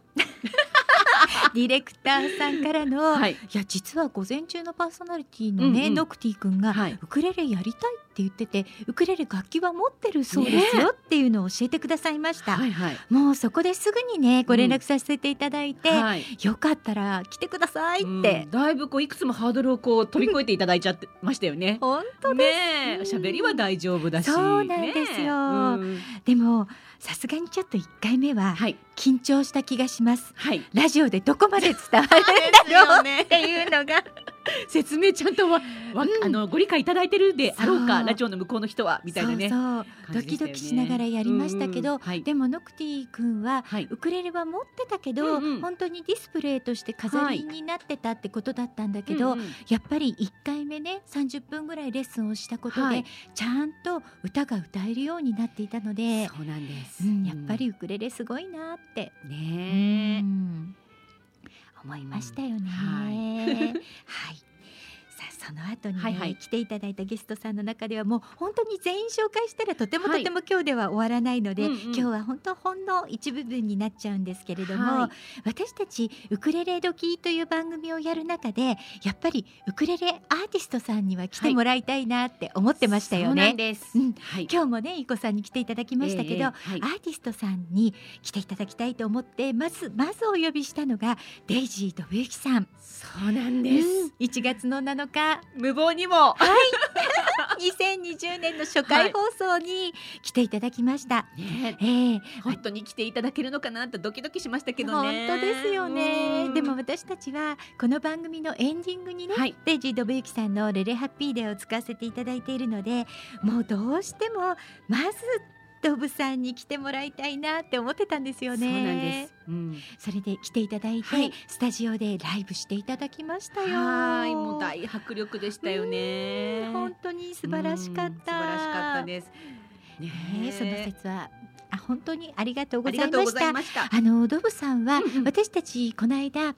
<laughs> ディレクターさんからの、はい。いや実は午前中のパーソナリティのね、うんうん。ノクティ君が、はい。ウクレレやりたいって言っててウクレレ楽器は持ってるそうですよっていうのを教えてくださいました、はいはい。もうそこですぐにねご連絡させていただいて、はい。よかったら来てくださいって、うん。だいぶこういくつもハードルをこう飛び越えていただいちゃってましたよね。本当ねえ。うん喋りは大丈夫だし。そうなんですよ。ねでもさすがにちょっと1回目ははい。緊張した気がします。はい。ラジオでどこまで伝わるんだろうね。っていうのが <laughs> 説明ちゃんとわ、わうん。あのご理解いただいてるであろうかラジオの向こうの人はみたいなね。そうドキドキしながらやりましたけど、うんうんはい。でもノクティ君ははい。ウクレレは持ってたけど、うんうん。本当にディスプレイとして飾りになってたってことだったんだけど、うんうん。やっぱり1回目ね30分ぐらいレッスンをしたことで、はい。ちゃんと歌が歌えるようになっていたので、そうなんです。うん、やっぱりウクレレすごいなって、うん。ね思いましたよね。うんはい、さ <laughs> あその後に、ねはいはい来ていただいたゲストさんの中ではもう本当に全員紹介したらとてもはいとても今日では終わらないので、うんうん今日は本当ほんの一部分になっちゃうんですけれども、はい私たちウクレレ時という番組をやる中でやっぱりウクレレアーティストさんには来てもらいたいなって思ってましたよそうなんね。です。うんはい。今日もねいこさんに来ていただきましたけど、ええはいアーティストさんに来ていただきたいと思ってまずまずお呼びしたのがデイジー信之さん。そうなんです。うん1月の7日無謀にも。<laughs> 2020年の初回放送に来ていただきました。ね。ええ。本当に来ていただけるのかなってドキドキしましたけど本ね。当ですよね。うん。でも私たちはこの番組のエンディングにね、はい。デイジー・ドブユキさんの「レレハッピーデー」を使わせていただいているのでもうどうしてもまずドブさんに来てもらいたいなって思ってたんですよね。そうなんです。うん。それで来ていただいて、はいスタジオでライブしていただきましたよ。はい、もう大迫力でしたよね。本当に素晴らしかった。うん素晴らしかったです。ねね、その説はあ本当にありがとうございました。ざいました。あのドブさんは、うんうん私たちこの間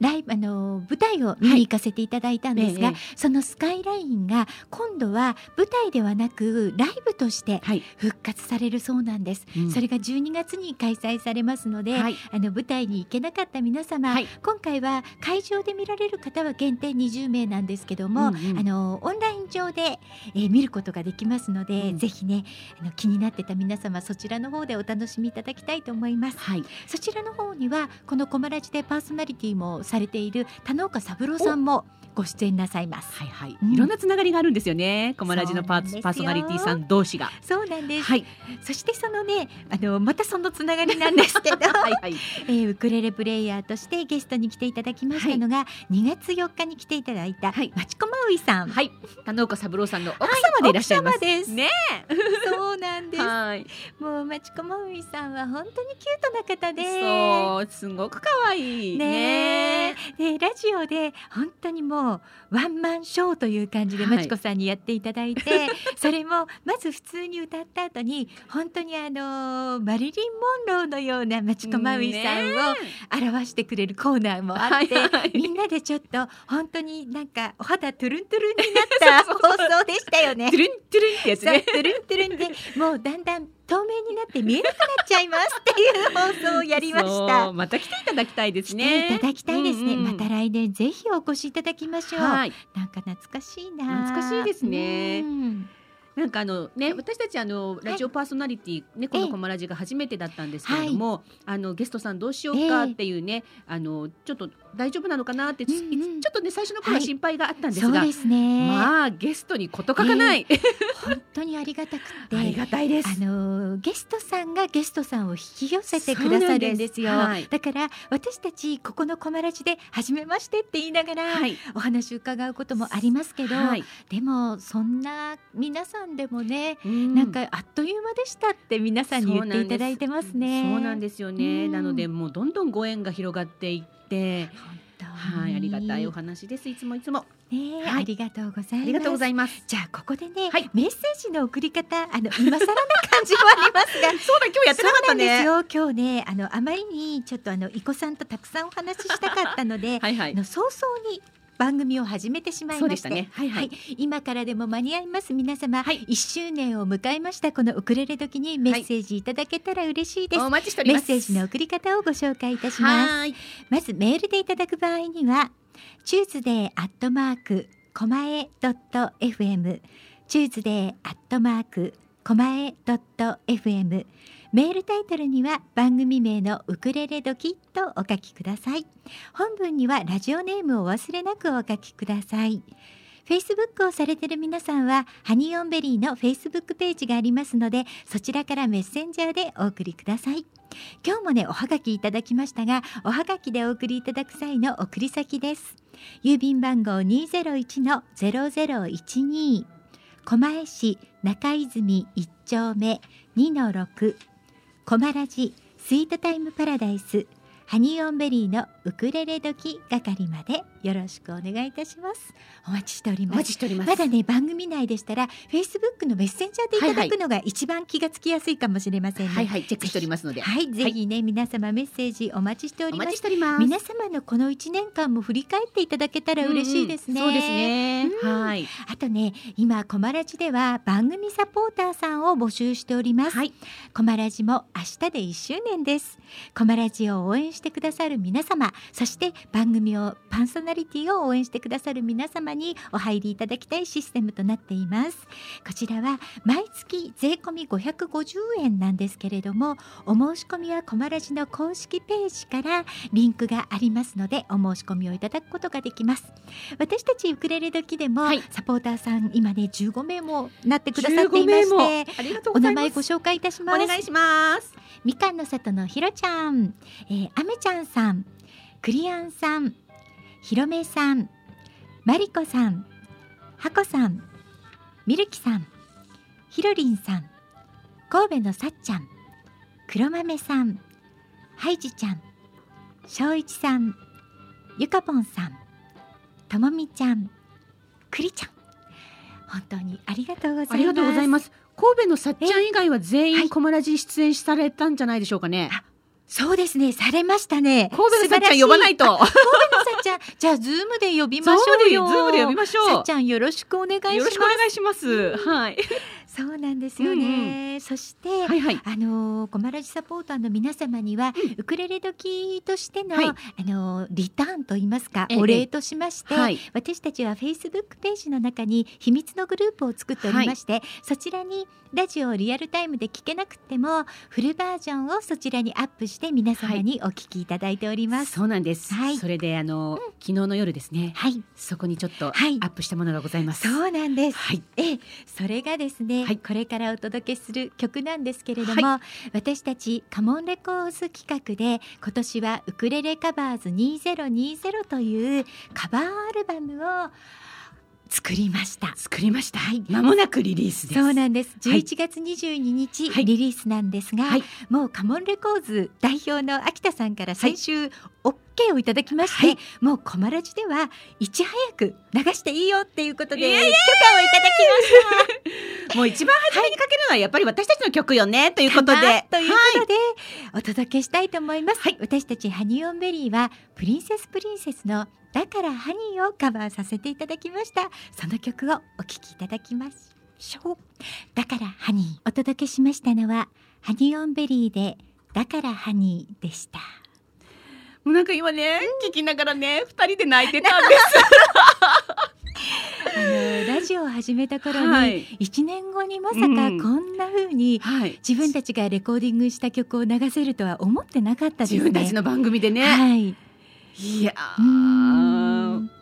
ライブあの舞台を見に行かせていただいたんですが、ええそのスカイラインが今度は舞台ではなくライブとしてはい。復活されるそうなんです、うん。それが12月に開催されますので、はい。あの舞台に行けなかった皆様、はい。今回は会場で見られる方は限定20名なんですけども、うんうん。あのオンライン上で、えー見ることができますので、うん。ぜひねあの気になってた皆様そちらの方でお楽しみいただきたいと思います。はい。そちらの方にはこのコマラジでパーソナリティもされている田之岡三郎さんもご出演なさいますはいはい、うんいろんなつながりがあるんですよね。コマラジのパーパーソナリティさん同士が。そうなんです、はい。そしてそのねあのまたそのつながりなんですけど <laughs> はいはい。<laughs> えーウクレレプレイヤーとしてゲストに来ていただきましたのが、2月4日に来ていただいた、はいまちこまういさん、はい。田之岡三郎さんの奥様でいらっしゃいます。奥様ですね。<laughs> そうなんですはい。もうまちこまういさんは本当にキュートな方でそう、すごく可愛いねね。えでラジオで本当にもうワンマンショーという感じではいまちこさんにやっていただいて、<laughs> それもまず普通に歌った後に本当にあのマリリン・モンローのようなまちこまういさんを表してくれるコーナーもあって、はいはいみんなでちょっと本当になんかお肌トゥルントゥルンになった放送でしたよねトゥ。ルントゥルンってやつね。トゥルントゥルンでもうだんだん透明になって見えなくなっちゃいますっていう放送をやりましそたう。また来ていただきたいです来ね。ていただきたいです。ね、うん。うんまた来年ぜひお越しいただきましょう、はい。なんか懐かしいな。懐かしいですね。うん。なんかあのね私たちあのラジオパーソナリティ、ねこのコマラジが初めてだったんですけれども、あのゲストさんどうしようかっていうね、あのちょっと大丈夫なのかなって、うんうん。ちょっとね最初の頃は心配があったんですが、そうですね、まあゲストに事欠かない、<laughs> 本当にありがたくて。ありがたいです。あのゲストさんがゲストさんを引き寄せてくださるんですよ。はい。だから私たちここのコマラジで初めましてって言いながら、はい、お話伺うこともありますけど、はい、でもそんな皆さんでもね、うん。なんかあっという間でしたって皆さんに言っていただいてますね。そうなんです。よね。うん。なのでもうどんどんご縁が広がっていって、本当にはい、ありがたいお話です。いつもいつもねえ、はいありがとうございます。ありがとうございます。じゃあここでね、はいメッセージの送り方あの今更な感じもありますが。<laughs> そうだ今日やってなかったそうなんですね。よ今日ねあのあまりにちょっとあのいこさんとたくさんお話ししたかったので、<laughs> はいはい。あの早々に番組を始めてしまいましたね。はいはい。今からでも間に合います皆様、はい1周年を迎えましたこのウクレレ時にメッセージいただけたら嬉しいです、お待ちしております。メッセージの送り方をご紹介いたしますはーい。まずメールでいただく場合には Tuesday アットマークコマエドット FM Tuesday アットマークコマエドット FM メールタイトルには番組名のウクレレドキとお書きください。本文にはラジオネームをお忘れなくお書きください。Facebook をされている皆さんはハニーオンベリーの Facebook ページがありますのでそちらからメッセンジャーでお送りください。今日もねおはがきいただきましたがおはがきでお送りいただく際の送り先です。郵便番号201の0012狛江市中泉1丁目2の6コマラジスイートタイムパラダイスハニーオンベリーのウクレレ時係まで。よろしくお願いいたしますお待ちしておりおますます。まだね番組内でしたら Facebook のメッセンジャーでいただくのが一番気がつきやすいかもしれませんねはいはいチェックしておりますので。はい、ぜひね、皆様メッセージお待ちしておおります待ちしております。皆様のこの一年間も振り返っていただけたら嬉しいですね、うんうんそうですね。うんはい。あとね今コマラジでは番組サポーターさんを募集しております、はい。コマラジも明日で1周年ですコマラジを応援してくださる皆様そして番組をパーソナリティを応援してくださる皆様にお入りいただきたいシステムとなっています。こちらは毎月税込み550円なんですけれどもお申し込みはコマラジの公式ページからリンクがありますのでお申し込みをいただくことができます。私たちウクレレ時でも、はい。サポーターさん今ね15名もなってくださっていま15名してもありがとうおございます。名前ご紹介いたします。お願いします。みかんの里のひろちゃん、えー、あめちゃんさん、クリアンさん、ひろめさん、まりこさん、はこさん、みるきさん、ひろりんさん、神戸のさっちゃん黒豆さんハイジちゃん正一さんゆかぽんさんともみちゃんくりちゃん。本当にありがとうございます。ありがとうございます。神戸のさっちゃん以外は全はい。員コマラジ出演されたんじゃないでしょうかね、あそうですね。されましたね。神戸のさっちゃん呼ばないと。神戸のさっちゃん。じゃあ Zoom で呼びましょうよ。そうで Zoom で呼びましょう。さっちゃんよろしくお願いします。よろしくお願いします。はいそうなんですよね、そして、はいはい。あのーコマラジサポーターの皆様には、ウクレレドキとしての、はい。あのーリターンと言いますか、ええ。お礼としまして、はい。私たちはフェイスブックページの中に秘密のグループを作っておりまして、そちらにラジオをリアルタイムで聞けなくてもフルバージョンをそちらにアップして皆様にお聞きいただいております。そうなんです、はい。それであの、昨日の夜ですね。はい、そこにちょっとアはい。ップしたものがございます、そうなんです。はい。ええ、それがですね、はい。これからお届けする曲なんですけれども、私たちカモンレコーズ企画で今年はウクレレカバーズ2020というカバーアルバムを作りました。作りました、はい。間もなくリリースです。そうなんです。はい。11月22日、はい。リリースなんですが、はい。もうカモンレコーズ代表の秋田さんから先週 OK をいただきまして、はいもうコマラジではいち早く流していいよっていうことで許可をいただきました。もう一番初めにかけるのはやっぱり私たちの曲よねということで。というはいことで、お届けしたいと思います、私たちハニオンベリーはプリンセスプリンセスのだからハニーをカバーさせていただきました。その曲をお聴きいただきましょう。だからハニー。お届けしましたのはハニオンベリーでだからハニーでしたもうなんか今ね、聞きながらね二人で泣いてたんです。<laughs> <laughs> あのラジオを始めた頃に、はい。1年後にまさかうん。こんな風にはい。自分たちがレコーディングした曲を流せるとは思ってなかったですね。自分たちの番組でね、はいいや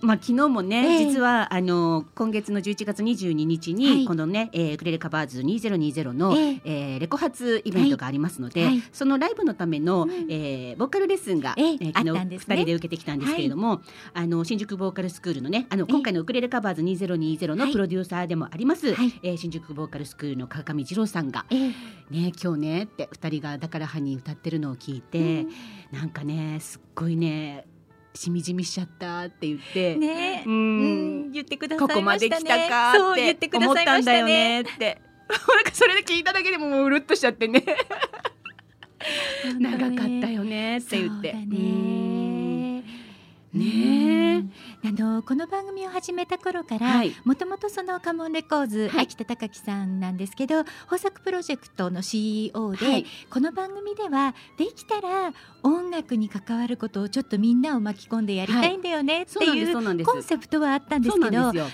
まあ昨日もね、ええ。実はあの今月の11月22日に、はい。このね、えー、ウクレレカバーズ2020の、ええ。えーレコ発イベントがありますので、はい。そのライブのための、うん。えーボーカルレッスンが、ええ。ー昨日2たんですね。人で受けてきたんですけれども、あの新宿ボーカルスクールのねあの今回のウクレレカバーズ2020のはい。プロデューサーでもあります、はい。えー新宿ボーカルスクールの川上二郎さんがええ。ね今日ねって2人が「だからハニー」歌ってるのを聞いて、うん。なんかねすっごいねしみじみしちゃったって言って、ねううんん言ってくださここまでいましたね来たかって思ったたんだよねねって。なんかそれで聞いただけでももううるっとしちゃってね長かったよねって言って。ねねあのこの番組を始めた頃から、はい。もともとそのカモンレコーズ、はい。秋田隆樹さんなんですけど豊作プロジェクトの CEO で、はい。この番組ではできたら音楽に関わることをちょっとみんなを巻き込んでやりたいんだよねっていうコンセプトはあったんですけどでもどうや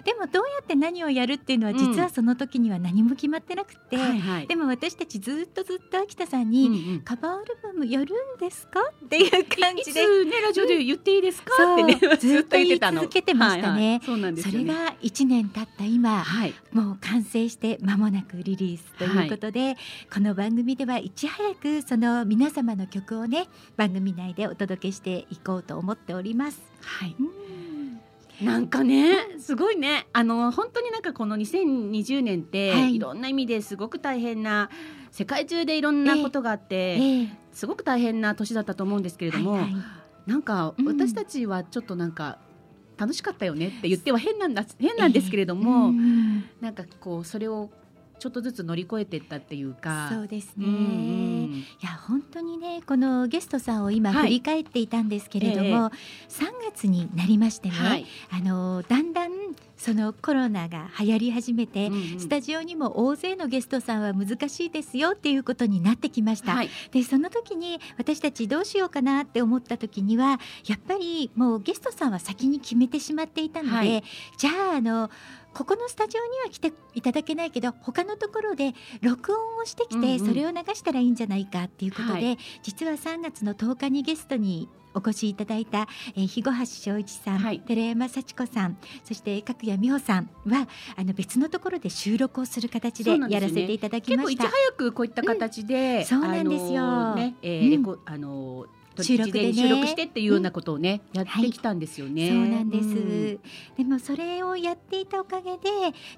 って何をやるっていうのは実はその時には何も決まってなくて、はいはい。でも私たちずっとずっと秋田さんに、うんうんカバーアルバムやるんですか？っていう感いじで。つねラジオで言っていいですか？そうってね <laughs> ずっと言いたの続けてましたね。はいはい。そうなんですよね。それが1年経った今はい。もう完成して間もなくリリースということで、この番組ではいち早くその皆様の曲をね番組内でお届けしていこうと思っております。はい。うん。なんかねすごいね。あの本当になんかこの2020年って、はい。い、ろんな意味ですごく大変な世界中でいろんなことがあって、ええ。すごく大変な年だったと思うんですけれども、はいはい。なんかうん。私たちはちょっとなんか楽しかったよねって言っては変なんだ変なんですけれども、うん。なんかこうそれをちょっとずつ乗り越えていったっていうか。そうですね、うんうん。いや本当にねこのゲストさんを今はい。振り返っていたんですけれども、ええ。3月になりましてね、はい。あのだんだんそのコロナが流行り始めて、うんうん。スタジオにも大勢のゲストさんは難しいですよっていうことになってきました。はい。でその時に私たちどうしようかなって思った時にはやっぱりもうゲストさんは先に決めてしまっていたので、はい。じゃああのここのスタジオには来ていただけないけど他のところで録音をしてきて、うんうん。それを流したらいいんじゃないかっていうことで、はい。実は3月の10日にゲストにお越しいただいた、えー、肥後橋翔一さん、はい。寺山幸子さんそして角谷美穂さんはあの別のところで収録をする形でやらせていただき結構いちました。早くこういった形で、そうなんですよ。ねえうん。ーレコあの収録でね。収録してっていうようなことをね、やってきたんですよね。そうなんです、うん。でもそれをやっていたおかげで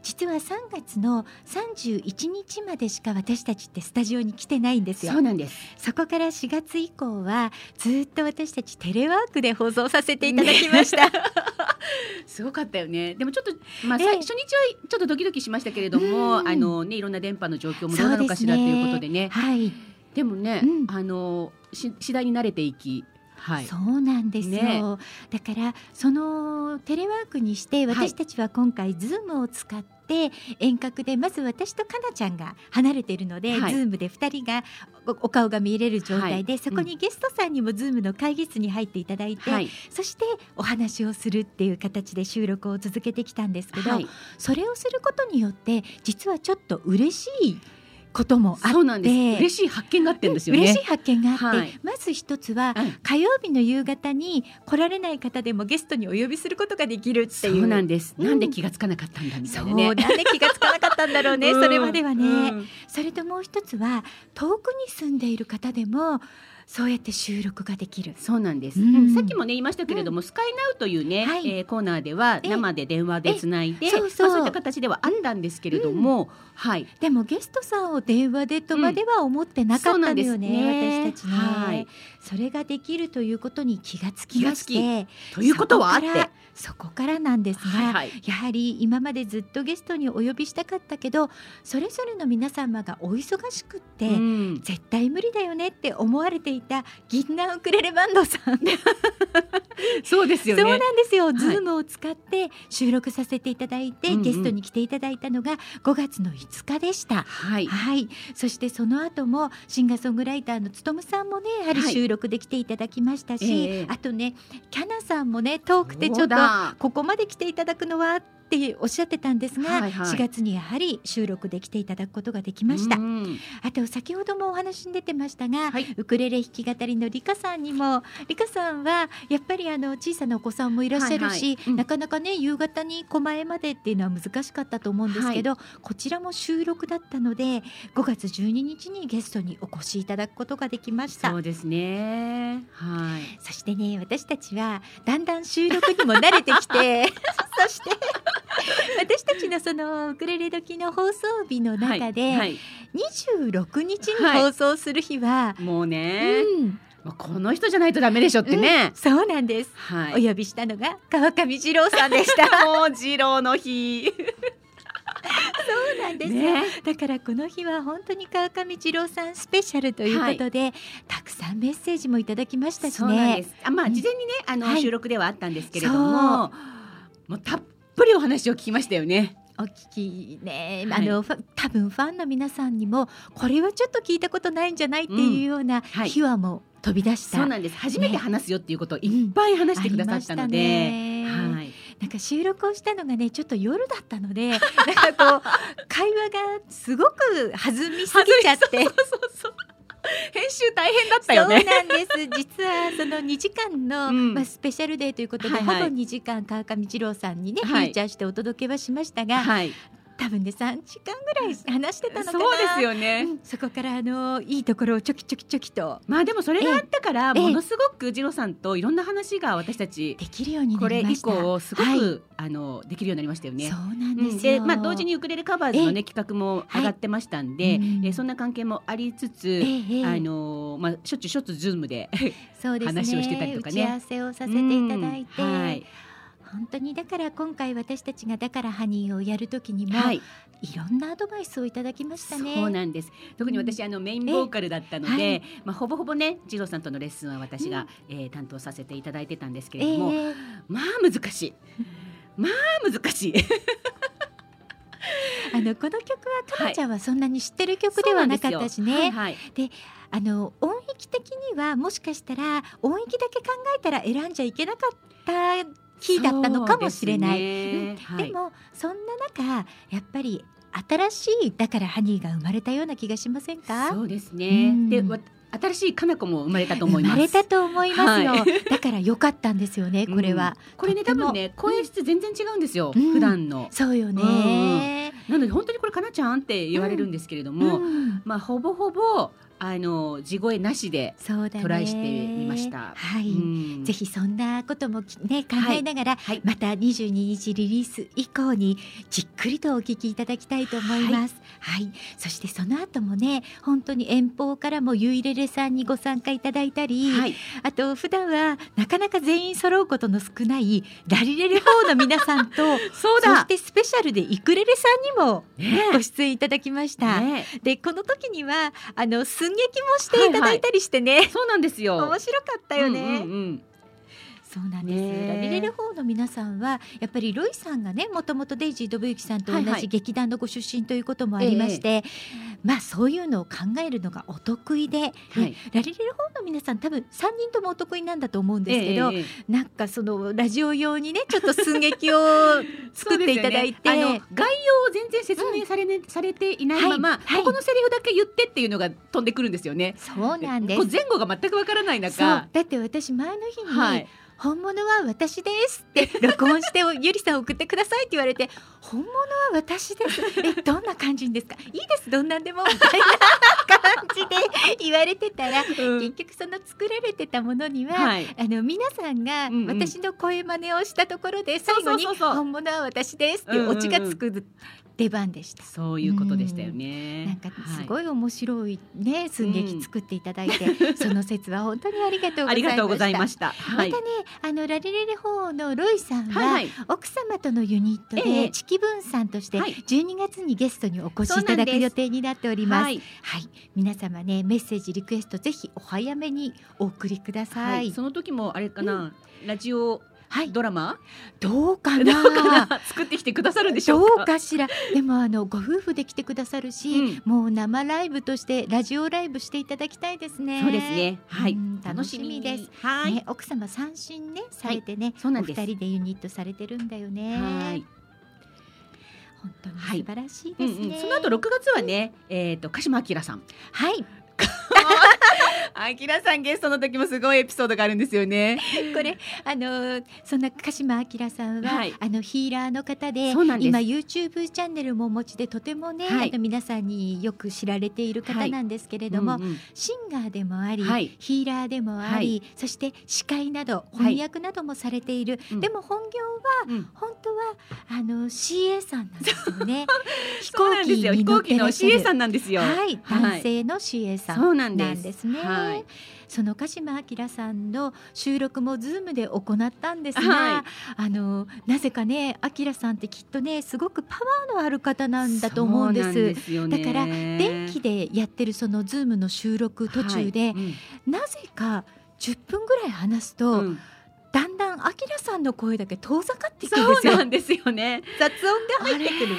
実は3月の31日までしか私たちってスタジオに来てないんですよ。そうなんです。そこから4月以降はずっと私たちテレワークで放送させていただきました、<laughs> すごかったよね。でもちょっとまあ、え初日はちょっとドキドキしましたけれども、うん。あのねいろんな電波の状況もどうなのかしらということでね。はい、でもね、うん。あのし次第に慣れていき、はい。そうなんですよ、ね。だからそのテレワークにしてはい。私たちは今回、 Zoom を使って遠隔でまず私とかなちゃんが離れているので、はい。 Zoom で2人がおお顔が見れる状態で、そこにゲストさんにも Zoom の会議室に入っていただいて、はい。そしてお話をするっていう形で収録を続けてきたんですけど、はい。それをすることによって実はちょっと嬉しいこともあって。そうなんです。嬉しい発見があってんですよね。嬉しい発見があって、はい。まず一つはうん。火曜日の夕方に来られない方でもゲストにお呼びすることができるってそいう。うなんです。うん。なんで気がつかなかったんだみたそいう。なね。なんで気がつかなかったんだろうね、<laughs> うん。それまではね、うん。それともう一つは遠くに住んでいる方でもそうやって収録ができる。そうなんです、うん。うんさっきもね言いましたけれども、スカイナウというね、はい。えーコーナーではえ生で電話でつないで、そうそう。まあ、そういった形ではあったんですけれども、はい。でもゲストさんを電話でとまでは思ってなかったのよね,、そうなんですね。私たちね、はい。それができるということに気がつきましてということはあって。そこからなんですが、はいはい。やはり今までずっとゲストにお呼びしたかったけどそれぞれの皆様がお忙しくって、うん。絶対無理だよねって思われていた銀杏ウクレレバンドさん。そうですよそうねなんですよ、い。ズームを使って収録させていただいて、うんうん。ゲストに来ていただいたのが5月の5日でした。はい。はい、そしてその後もシンガーソングライターのつとむさんもねやはりはい。収録で来ていただきましたし、ええ。あとねキャナさんもね遠くてちょっとここまで来ていただくのはっておっしゃってたんですが、はいはい。4月にやはり収録で来ていただくことができました。うん。あと先ほどもお話に出てましたが、はい。ウクレレ弾き語りのリカさんにもリカさんはやっぱりあの小さなお子さんもいらっしゃるし、はいはい。うん。なかなかね夕方に狛江までっていうのは難しかったと思うんですけど、こちらも収録だったので5月12日にゲストにお越しいただくことができました。そうですね。はい。そしてね私たちはだんだん収録にも慣れてきて <laughs> そして <laughs> 私たちのそのウクレレ時の放送日の中で、はい。はい。26日に放送する日は、もうね、うん。まあこの人じゃないとダメでしょってね、そうなんです、はい。お呼びしたのが川上二郎さんでした。<laughs> もう次郎の日。そうなんですよ、ね。だからこの日は本当に川上二郎さんスペシャルということで、たくさんメッセージもいただきましたしそうなんでねす。あまあうん事前にね、あの、はい。収録ではあったんですけれども、もうたっぷりお話を聞きましたよね。お聞きね、はい。あの多分ファンの皆さんにもこれはちょっと聞いたことないんじゃないっていうようなはい。秘話も飛び出した、そうなんです。初めて話すよっていうことをいっぱい話してくださったので、ね。はい。なんか収録をしたのがねちょっと夜だったので <laughs> なんかこう会話がすごく弾みすぎちゃって。そうそうそう。編集大変だったよね。そうなんです実はその2時間の、うんまあ、スペシャルデーということで、はいはいほぼ2時間川上二郎さんにね、はいフィーチャーしてお届けはしましたが、はい。多分ね3時間ぐらい話してたのかな。そうですよね。うんそこからあのいいところをちょきちょきちょきと。まあでもそれがあったから、ええ。ものすごく次郎さんといろんな話が私たちできるようにこれ以なりました。降すごく、はい。あのできるようになりましたよね。そうなんうんですよ、で、まあ、同時にウクレレカバーズのね、企画も上がってましたんで、はいうん。えそんな関係もありつつ、あのまあ、しょっちゅうしょっちゅう Zoom で話をしてたりとかね。打ち合わせをさせていただいて、うん。はい本当にだから今回私たちがだからハニーをやるときにも、はい、いろんなアドバイスをいただきましたね。そうなんです。特に私、あのメインボーカルだったので、えはいまあ、ほぼほぼね次郎さんとのレッスンは私が、えー担当させていただいてたんですけれども、ええ。まあ難しい。まあ難しい。<laughs> あのこの曲はかなちゃんはそんなに知ってる曲ではなかったしね。はいはい。あの音域的にはもしかしたら音域だけ考えたら選んじゃいけなかったキーだったのかもしれない。ですね。はいでもそんな中やっぱり新しいだからハニーが生まれたような気がしませんか？そうですね、うん。でわ新しいかな子も生まれたと思います。生まれたと思いますよ、は <laughs> だから良かったんですよねこれは、うんこれね多分ね声質全然違うんですよ、うん。普段の。そうよね、なので本当にこれかなちゃんって言われるんですけれども、うん。まあほぼほぼあの地声なしでトライしてみました。はい、うん。ぜひそんなこともきね考えながら、はい。また22日リリース以降にじっくりとお聞きいただきたいと思います。はい、そしてその後もね本当に遠方からもゆいれれさんにご参加いただいたり、はい、あと普段はなかなか全員揃うことの少ないラリレレ4の皆さんと <laughs> そうそしだ。てスペシャルでイクレレさんにもねご出演いただきました。ねでこの時にはあの寸劇もしていただいたりしてね、そうなんですよ。面白かったよね。うんうんうんそうなんです、ねえ。ラビレレ4の皆さんはやっぱりロイさんがねもともとデイジー・ドブユキさんと同はいはい。じ劇団のご出身ということもありまして、まあそういうのを考えるのがお得意で、ねはい。ラリレレ4の皆さん多分3人ともお得意なんだと思うんですけど、ええええ。なんかそのラジオ用にねちょっと寸劇を <laughs> 作っていただいて、ね。概要を全然説明され,、ねされていないまま、はい。はい。ここのセリフだけ言ってっていうのが飛んでくるんですよね。そうなんです。前後が全くわからない中、だって私前の日に、はい、本物は私です。って録音しておゆりさん送ってくださいって言われて本物は私です。えどんな感じですか？いいです。どんなんでも。みたいな感じで言われてたら結局その作られてたものには、はい。あの皆さんがうんうん。私の声真似をしたところで最後に本物は私ですっていうオチがつく出番でした。そういうことでしたよね。なんかすい、ごい面白いね寸劇作っていただいて、<laughs> その説は本当にありがとうございました。ありがとうございました。はいまたね、あのラリレレ4のロイさんは、はいはい奥様とのユニットえでえチキブンさんとしてはい12月にゲストにお越しいただく予定になっております。は、はいい、皆様ねメッセージリクエストぜひお早めにお送りくださ。はいい、その時もあれかな、ラジオはい、ドラマ？どうかな？な？<laughs> 作ってきてくださるんでしょどうか。しら？でもあのご夫婦で来てくださるし、もう生ライブとしてラジオライブしていただきたいですね。そうですね。はいうん、楽しみです。。はい。ね、奥様三振ねされてね、そうなんですお二人でユニットされてるんだよね。はい。本当にはい素晴らしいうんですね。うん、その後6月はね、えっ、と鹿島明さん。はい、<laughs> 明さんゲストの時もすごいエピソードがあるんですよね。<laughs> これあのそんな鹿島明さんは、はい。あのヒーラーの方で今 YouTube チャンネルもお持ちでとてもね、はい。あの皆さんによく知られている方なんですけれども、うんうん。シンガーでもあり、はい。ヒーラーでもあり、そして司会などはい翻訳などもされている、うん。でも本業はうん。本当はあの CA さんなんですよね。飛行機なんですよ。飛行機の CA さんなんですよ。はい、はい。男性の CA さんそうなんです。なんです。ね。はい。その鹿島明さんの収録も Zoom で行ったんですが、はいあのなぜかね明さんってきっとねすごくパワーのある方なんだと思うんです。だから電気でやってるその Zoom の収録途中で、はいうんなぜか10分ぐらい話すと、うんだんだん明さんの声だけ遠ざかっていくんですよそうなんですよね。雑音が入ってくる。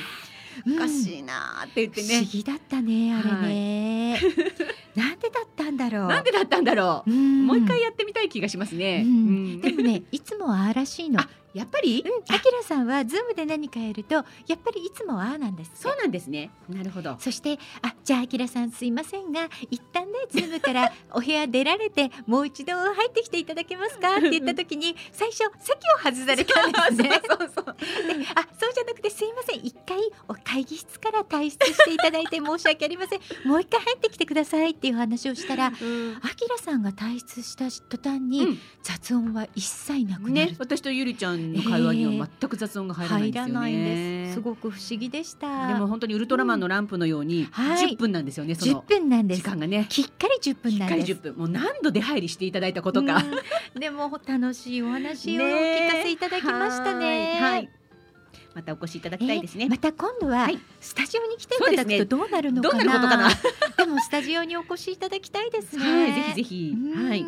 おかしいなーって言って不思ね。議だったねあれね、<laughs> なんでだったんだろう。なんでだったんだろう。うん。もう一回やってみたい気がしますね。でもねいつもああらしいの。あやっぱり？うん、あ。きらさんは Zoom で何かやるとやっぱりいつもああなんですそうなんですね。なるほど。そしてあじゃああきらさんすいませんが一旦ね Zoom から <laughs> お部屋出られてもう一度入ってきていただけますか？って言った時に最初席を外されたんですね。<laughs> そうそうそう。であそうじゃなくてすいません。一回お会議室から退出していただいて申し訳ありません。もう一回入ってきてくださいっていう話をしたらあきらさんが退出した途端に、うん。雑音は一切なくなる。ね、私とゆりちゃんの会話には全く雑音が入らないんですよね。す。すごく不思議でした。でも本当にウルトラマンのランプのようにはい。10分なんですよね、そ10の分なんです。時間がね。きっかり10分しっかりなんです10分。もう何度出入りしていただいたことか、うん。でも楽しいお話をおね聞かせいただきましたね。はい。はいまたお越しいただきたいですね。えまた今度ははいスタジオに来ていただくとどうなるのかな。どんなことかな。<laughs> でもスタジオにお越しいただきたいですね。はい、ぜひぜひ。うんはい。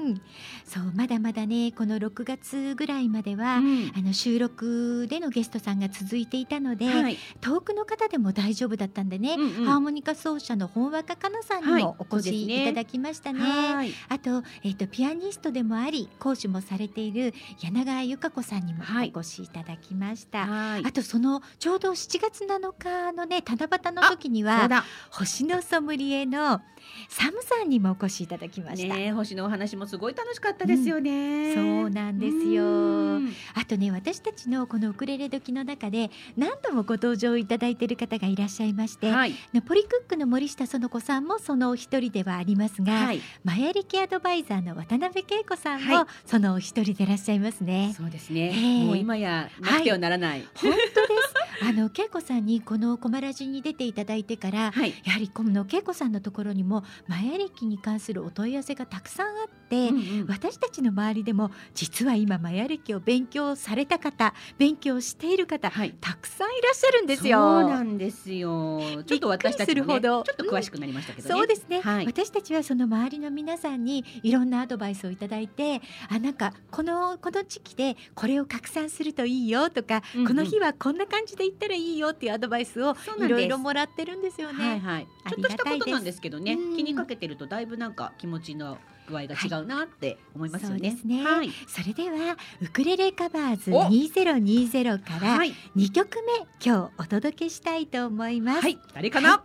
そうまだまだねこの6月ぐらいまでは、うんあの収録でのゲストさんが続いていたので、はい。遠くの方でも大丈夫だったんでね、うんうんハーモニカ奏者の本若かなさんにはいもお越しいただきましたね。はい。あと,、えっとピアニストでもあり講師もされている柳川由香子さんにもはいお越しいただきました。はい。あとそのちょうど7月7日のね七夕の時には。星のソムリエのサムさんにもお越しいただきました。ね星のお話もすごい楽しかったですよね。そうなんですようんあとね私たちのこのウクレレ時の中で何度もご登場いただいている方がいらっしゃいまして、はいのポリクックの森下園子さんもそのお一人ではありますが、はいマヤリキアドバイザーの渡辺恵子さんはいもそのお一人でいらっしゃいますね。そうですね。ええもう今やなくてはならない。本当です。あの恵子さんにこのコマラジに出ていただいてから。はい。やはりこの恵子さんのところにもマヤ歴に関するお問い合わせがたくさんあって、うんうん私たちの周りでも実は今マヤ歴を勉強された方勉強している方はい。たくさんいらっしゃるんですよ。そうなんですよ。ちょっと私たちもね、ちょびっと詳しくなりましたけどね。そうですね、はい私たちはその周りの皆さんにいろんなアドバイスをいただいてあなんかこのこの時期でこれを拡散するといいよとか、うんうんこの日はこんな感じで言ったらいいよっていうアドバイスをいろいろもらってるんですよね。はいはい。ちょっとしたことなんですけどね、うん気にかけてるとだいぶなんか気持ちの具合が違うなって思いますよね。そうですねはい。それではウクレレカバーズお2020からはい。2曲目今日お届けしたいと思います。はい。誰かな？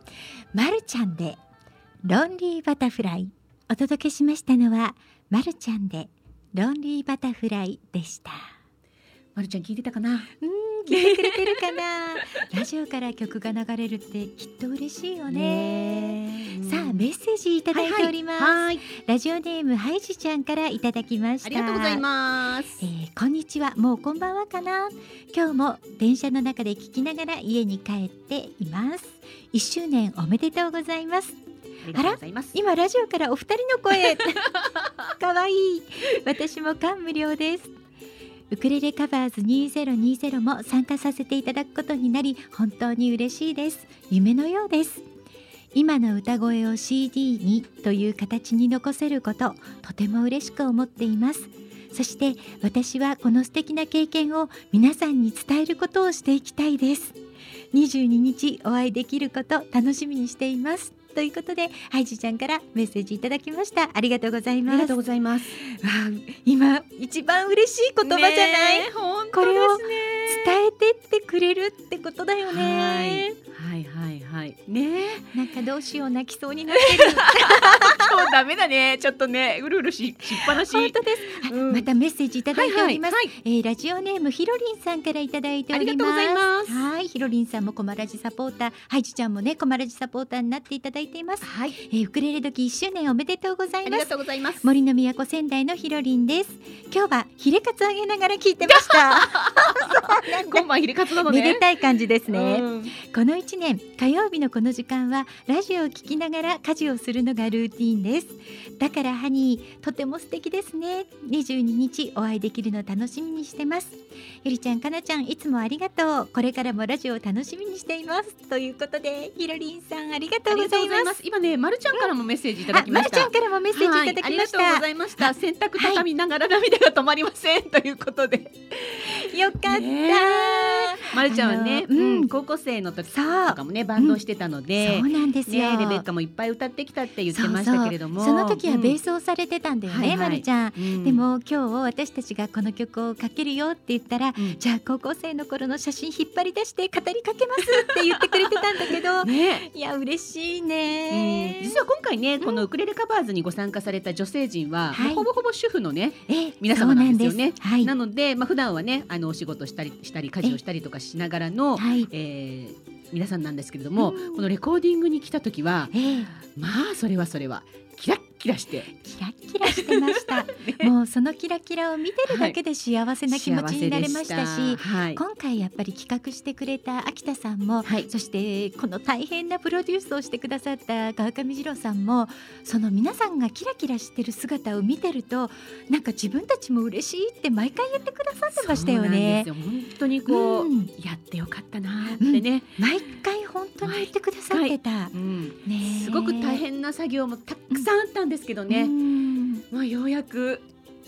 まるちゃんでロンリーバタフライお届けしましたのはまるちゃんでロンリーバタフライでした。まるちゃん聞いてたかな？うん聞いてくれてるかな？<laughs> ラジオから曲が流れるってきっと嬉しいよね。ねさあメッセージいただいております、はいはい。はいラジオネームハイジちゃんからいただきました。ありがとうございます。えーこんにちは。もうこんばんはかな？今日も電車の中で聞きながら家に帰っています。一周年おめでとうございます。ありがとうございます。今ラジオからお二人の声。<laughs> かわいい。私も感無量ですウクレレカバーズ2020も参加させていただくことになり本当に嬉しいです。夢のようです。今の歌声を CD にという形に残せることとても嬉しく思っています。そして私はこの素敵な経験を皆さんに伝えることをしていきたいです。22日お会いできること楽しみにしています。ということでハイジちゃんからメッセージいただきました。ありがとうございます。ありがとうございます。今一番嬉しい言葉じゃない、ね。これを伝えてってくれるってことだよね、はい。はいはいね。え。なんかどうしよう泣きそうになってる。<laughs> そうダメだね。ちょっとねうるうるししっぱなし。本当です、あうん。またメッセージいただいております、はいえーラジオネームひろりんさんからいただいております。ありがとうございます。はいひろりんさんもコマラジサポーター。ハイジちゃんもねコマラジサポーターになっていただいています、はい。えーウクレレ時1周年おめでとうございます。ありがとうございます。森の都仙台のひろりんです。今日はヒレカツあげながら聞いてました <laughs> 今晩ヒレカツなのね。めでたい感じですね、うん。この1年火曜日のこの時間はラジオを聞きながら家事をするのがルーティンです。だからハニーとても素敵ですね。22日お会いできるの楽しみにしてます。ゆりちゃんかなちゃんいつもありがとう。これからもラジオを楽しみにしています。ということでひろりんさんありがとうございます。今ね、まるちゃんからもメッセージいただきました。あまるちゃんからもメッセージいただきましはい、ありがとうごた、ざいました。洗濯畳みながら涙が止まりません。ということで。よかった、ねまるちゃんはね、うんうん、高校生の時とかもね、バンドをしてたのでそう。なんですよ、ね、レベッカもいっぱい歌ってきたって言ってましたけれども。その時はベース、スをされてたんだよね、まるちゃん。うん。で、も今日私たちがこの曲をかけるよって言ったら、うん。じゃあ高校生の頃の写真引っ張り出して語りかけますって言ってくれてたんだけど。<laughs> ね。いや嬉しいうん。ね、実は今回ね、このウクレレカバーズにご参加された女性陣は、ほぼほぼ主婦のね、え皆様なんですよね。なので、まあ普段はね、あのお仕事したりしたり家事をしたりとかしながらの、はい。えー皆さんなんですけれども、うん。このレコーディングに来た時は、ええ。まあそれはそれはキラッキラして、キラッキラしてました。<laughs> もうそのキラキラを見てるだけで幸せな気持ちになれましたし、はい、今回やっぱり企画してくれた秋田さんもはい、そしてこの大変なプロデュースをしてくださった川上二郎さんもその皆さんがキラキラしてる姿を見てるとなんか自分たちも嬉しいって毎回言ってくださってましたよね。よ。本当にこう、うん。やってよかったなってね、毎回本当に言ってくださってた。うん。ねえ。すごく大変な作業もたくさんあったんですけどね、うん。まあようやく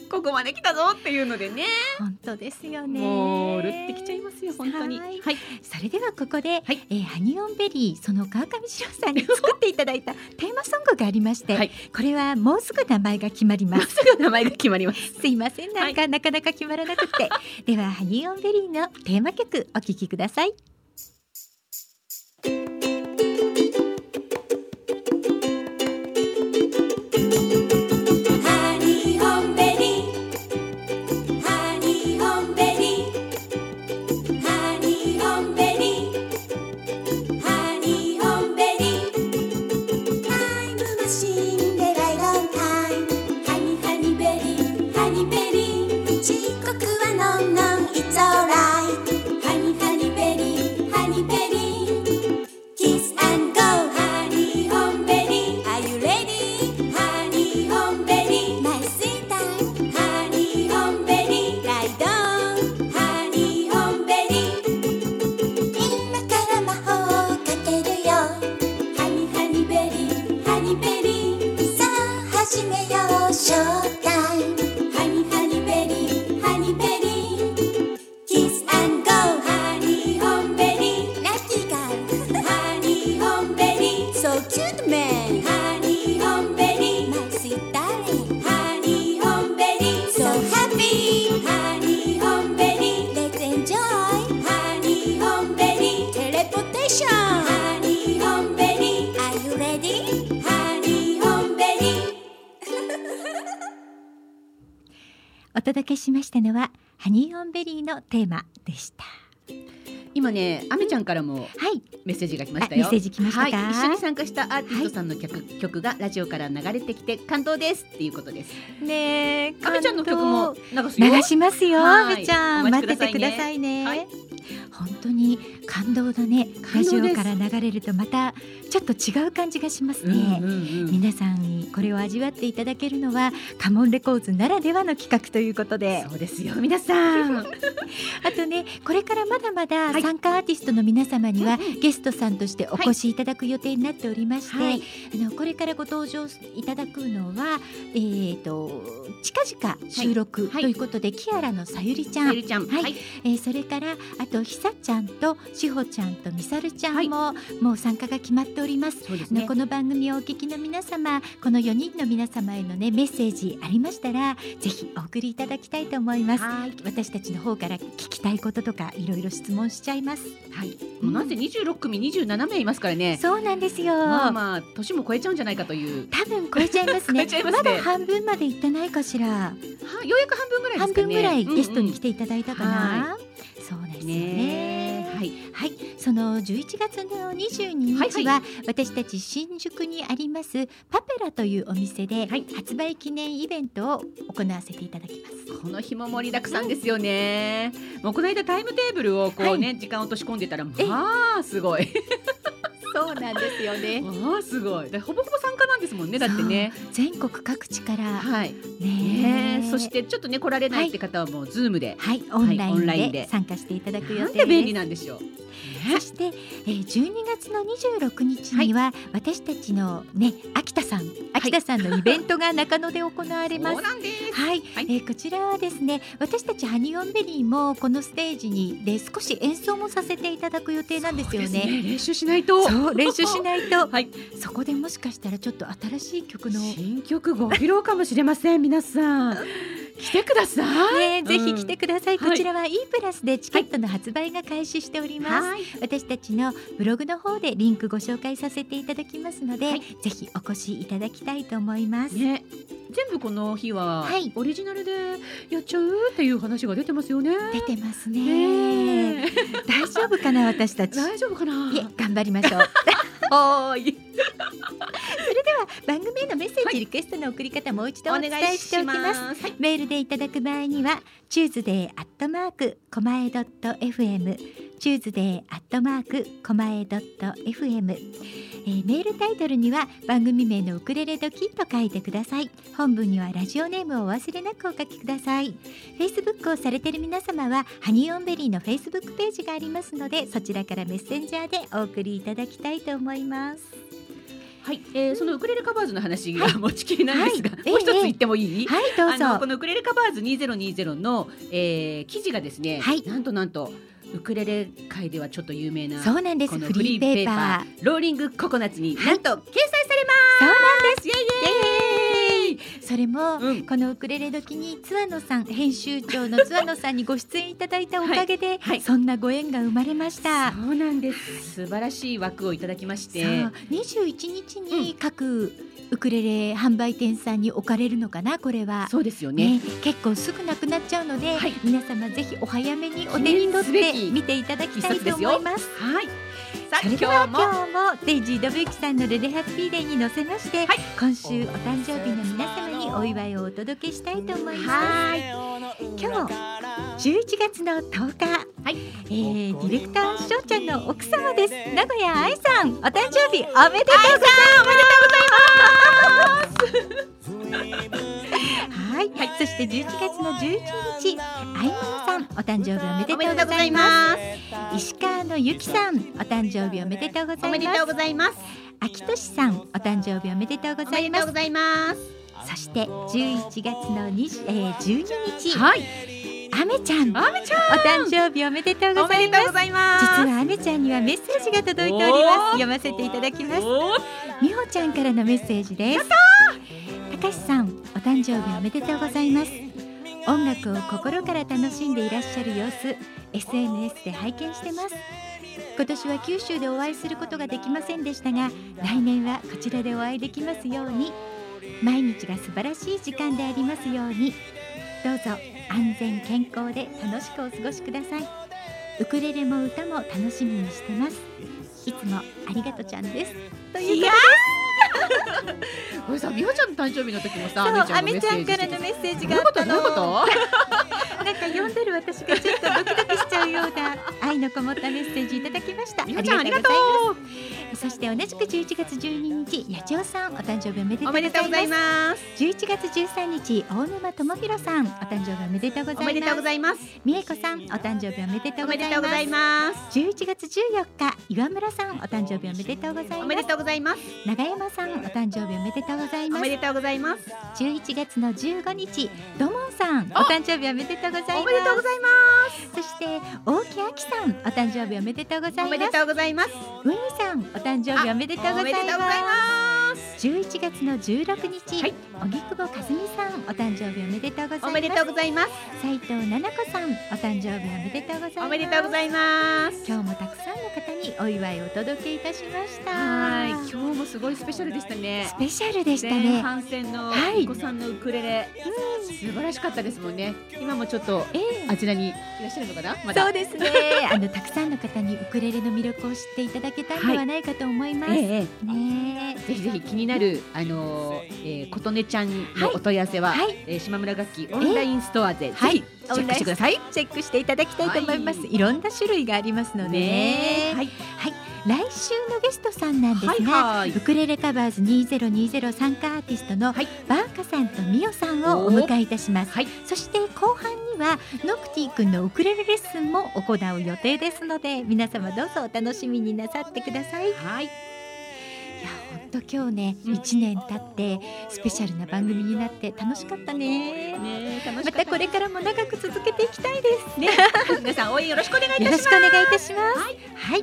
ここまで来たぞっていうのでね。本当ですよね。もうるってきちゃいますよ本当に。はい。はい。それではここで、はい。えーハニオンベリーその川上二郎さんに作っていただいたテーマソングがありまして、はい。これはもうすぐ名前が決まります。すぐ名前が決まります。すいませんなんか、なかなか決まらなくて。<laughs> ではハニーオンベリーのテーマ曲お聴きください「のテーマでした。今ね、あめちゃんからもはい。メッセージが来ましたよ。あメッセージ来ましたか？はい、一緒に参加したアーティストさんの曲,、曲がラジオから流れてきて感動ですっていうことです。ねえあめちゃんの曲も流しますよ、はい。あめちゃん。お待待っててくださいね、はい。本当に感動だね。ラジオから流れるとまたちょっと違う感じがしますうんね、うんうん。皆さんにこれを味わっていただけるのはカモンレコーズならではの企画ということで。そうですよ。皆さん。<laughs> あとねこれからまだまだはい。参加アーティストの皆様にはゲストさんとしてお越しいただく予定になっておりまして、はい。あのこれからご登場いただくのは、えー、と近々収録はい。ということで、キアラのさゆりちゃん、さゆりちゃん。はい。えーそれからあとひさちゃんとしほちゃんとみさるちゃんも、もう参加が決まっております。ねこ。の番組をお聞きの皆様この4人の皆様へのねメッセージありましたらぜひお送りいただきたいと思いますはい。私たちの方から聞きたいこととかいろいろ質問しちゃいますはい。もうなんせ二十六組二十七名いますからね。そうなんですよ、まあまあ年も超えちゃうんじゃないかという。多分超えちゃいますね <laughs> ますねだ半分までいってないかしらはようやく半分ぐらいですかね。半分ぐらいゲストに来てていただいたかな、そうですよねはい。はい、その11月の22日は、はい私たち新宿にありますパペラというお店ではい発売記念イベントを行わせていただきます。この日も盛りだくさんですよね。もうこの間タイムテーブルをこうね、時間を落とし込んでたらまあすごい。そうなんですよね。<laughs> まあすごい。でほぼほぼ参加なんですもんね。だってね。全国各地からはい。ねそしてちょっとね来られないって方はもう Zoom で。はいオンラインでで参加していただく予なん定で便利です。なんでしょう。そして、えー、12月の26日には、私たちのね秋田さん秋田さんのイベントが中野で行われます。はい、はいえーこちらはですね私たちハニオンベリーもこのステージにで少し演奏もさせていただく予定なんですよそうね。練習しないと。そう練習しないと <laughs> はい。そこでもしかしたらちょっと新しい曲の、ね、新曲ご披露かもしれません皆さん。来てください。ぜひ来てください、はいこちらは E プラスでチケットの発売が開始しております、はい。私たちのブログの方でリンクご紹介させていただきますので、はいぜひお越しいただきたいと思います、ね。全部この日は、はいオリジナルでやっちゃうっていう話が出てますよね。出てますね大丈夫かな私たち？大丈夫かな？いえ頑張りましょう <laughs> はーい。<laughs> 番組へのメッセージ、リクエストの送り方もう一度お伝えしておきます。メールでいただく場合にはTuesday アットマークコマエドット FM Tuesday アットマークコマエドット FM、えーメールタイトルには番組名のウクレレドキと書いてください。本文にはラジオネームをお忘れなくお書きください。Facebook をされている皆様はハニーオンベリーの Facebook ページがありますのでそちらからメッセンジャーでお送りいただきたいと思います。はい、えー、そのウクレレカバーズの話が持ちきりなんですが、はい。もう一つええ言ってもいい？はいどうあのこぞのウクレレカバーズ2020の、えー、記事がですね、はい。なんとなんとウクレレ界ではちょっと有名なそうなんです。フリーペーパー。ローリングココナッツに、はい。なんと掲載されそうます。イエイイエイそれも、うんこのウクレレ時に津和野さん編集長の津和野さんにご出演いただいたおかげで、はいはいそんなご縁が生まれました。そうなんです。素晴らしい枠をいただきまして、21日に各ウクレレ販売店さんに置かれるのかなこれは。そうですよね。ね、結構すぐなくなっちゃうので、はい皆様ぜひお早めにお手に取って見ていただきたいと思います。はい。さあそれでは今日も。今日もデイジー・ドブユキさんのレレハッピーデーに乗せまして、はい。今週お誕生日の皆様にお祝いをお届けしたいと思います。今日11月の10日、はい。えー、ディレクターしょうちゃんの奥様です。名古屋愛さんお誕生日おめでとうございますはい、そして11月の11日あいものさんお誕生日おめでとうございまます。石川のゆきさんお誕生日おめでとうござおめいます。でとうございます。秋俊さんお誕生日おめでとうごおざいます。ございます。そして11月の20、えー、12日。はい。あめちゃんちゃお誕生日おめでとうごんおめざいます。ます実はあめちゃんにはメッセージが届いております。読ませていただきます。みほちゃんからのメッセージですたかしさんお誕生日おめでとうございます。音楽を心から楽しんでいらっしゃる様子 SNS で拝見してます。今年は九州でお会いすることができませんでしたが来年はこちらでお会いできますように。毎日が素晴らしい時間でありますように。どうぞ安全健康で楽しくお過ごしください。ウクレレも歌も楽しみにしてます。いつもありがとちゃんです。ということで。いこれさ美穂ちゃんの誕生日の時もさあめちゃんからのメッセージがあったの。どういうこと？なんか読んでる私がちょっとドキドキしちゃうような愛のこもったメッセージいただきました。美穂ちゃんありがとございます。そして同じく11月12日、八千代さんお誕生日おめでとうございます。います11月13日、大沼智弘さんお誕生日おめでとうございます。おめでとうございます美恵子さんお誕生日おめでとうおございます。めでとうございます11月14日、岩村さんお誕生日おめでとうございます。おめでとうございます長山さんお誕生日おめでとうございますおめ。でとうございます11月の15日ドモンさんおあ誕生日おめでとうございますおめでとうございまそして大木あきさんお誕生日おめでとうございますすおめでとうございますウニさんお誕生日おめでとうございます。11月の16日、はい。荻窪和美さんお誕生日おめでとうございます。おめでとうございます。斉藤奈々子さんお誕生日おめでとうございます。おめでとうございます。今日もたくさんの方にお祝いをお届けいたしました。はい。今日もすごいスペシャルでしたね。スペシャルでした前ね半戦のはい。お子さんのウクレレ、素晴らしかったですもんね。今もちょっとええ。あちらにいらっしゃるのかな？まだ。そうですね。<laughs> あのたくさんの方にウクレレの魅力を知っていただけたんではないかと思います。ええねぜひぜひ気になるあのー、えー、琴音ちゃんのお問い合わせは、はい。えー島村楽器オンラインストアで、はい。チェックしてください。チェックしていただきたいと思います。はい。い、ろんな種類がありますのでね。はい。来週のゲストさんなんですが、はいはい。ウクレレカバーズ2020参加アーティストのはい。バーカさんとミオさんをお迎えいたします。はい。そして後半にはノクティ君のウクレレレッスンも行う予定ですので皆様どうぞお楽しみになさってください。い。はいや本当今日ねうん一、年経ってスペシャルな番組になって楽しかったね。ね楽しまかったたこれからも長く続けていきたいです。ね皆さん応援よろしくお願いいたします。よろしくお願いいたします。はい、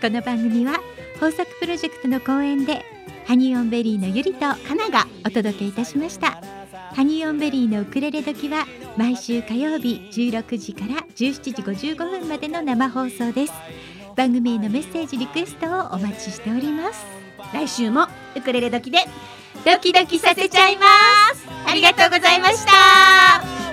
この番組は豊作プロジェクトの講演でハニーオンベリーのゆりとかながお届けいたしました。ハニーオンベリーのウクレレ時は毎週火曜日16時から17時55分までの生放送です。番組へのメッセージリクエストをお待ちしております。来週もウクレレ時でドキドキさせちゃいます。ありがとうございました。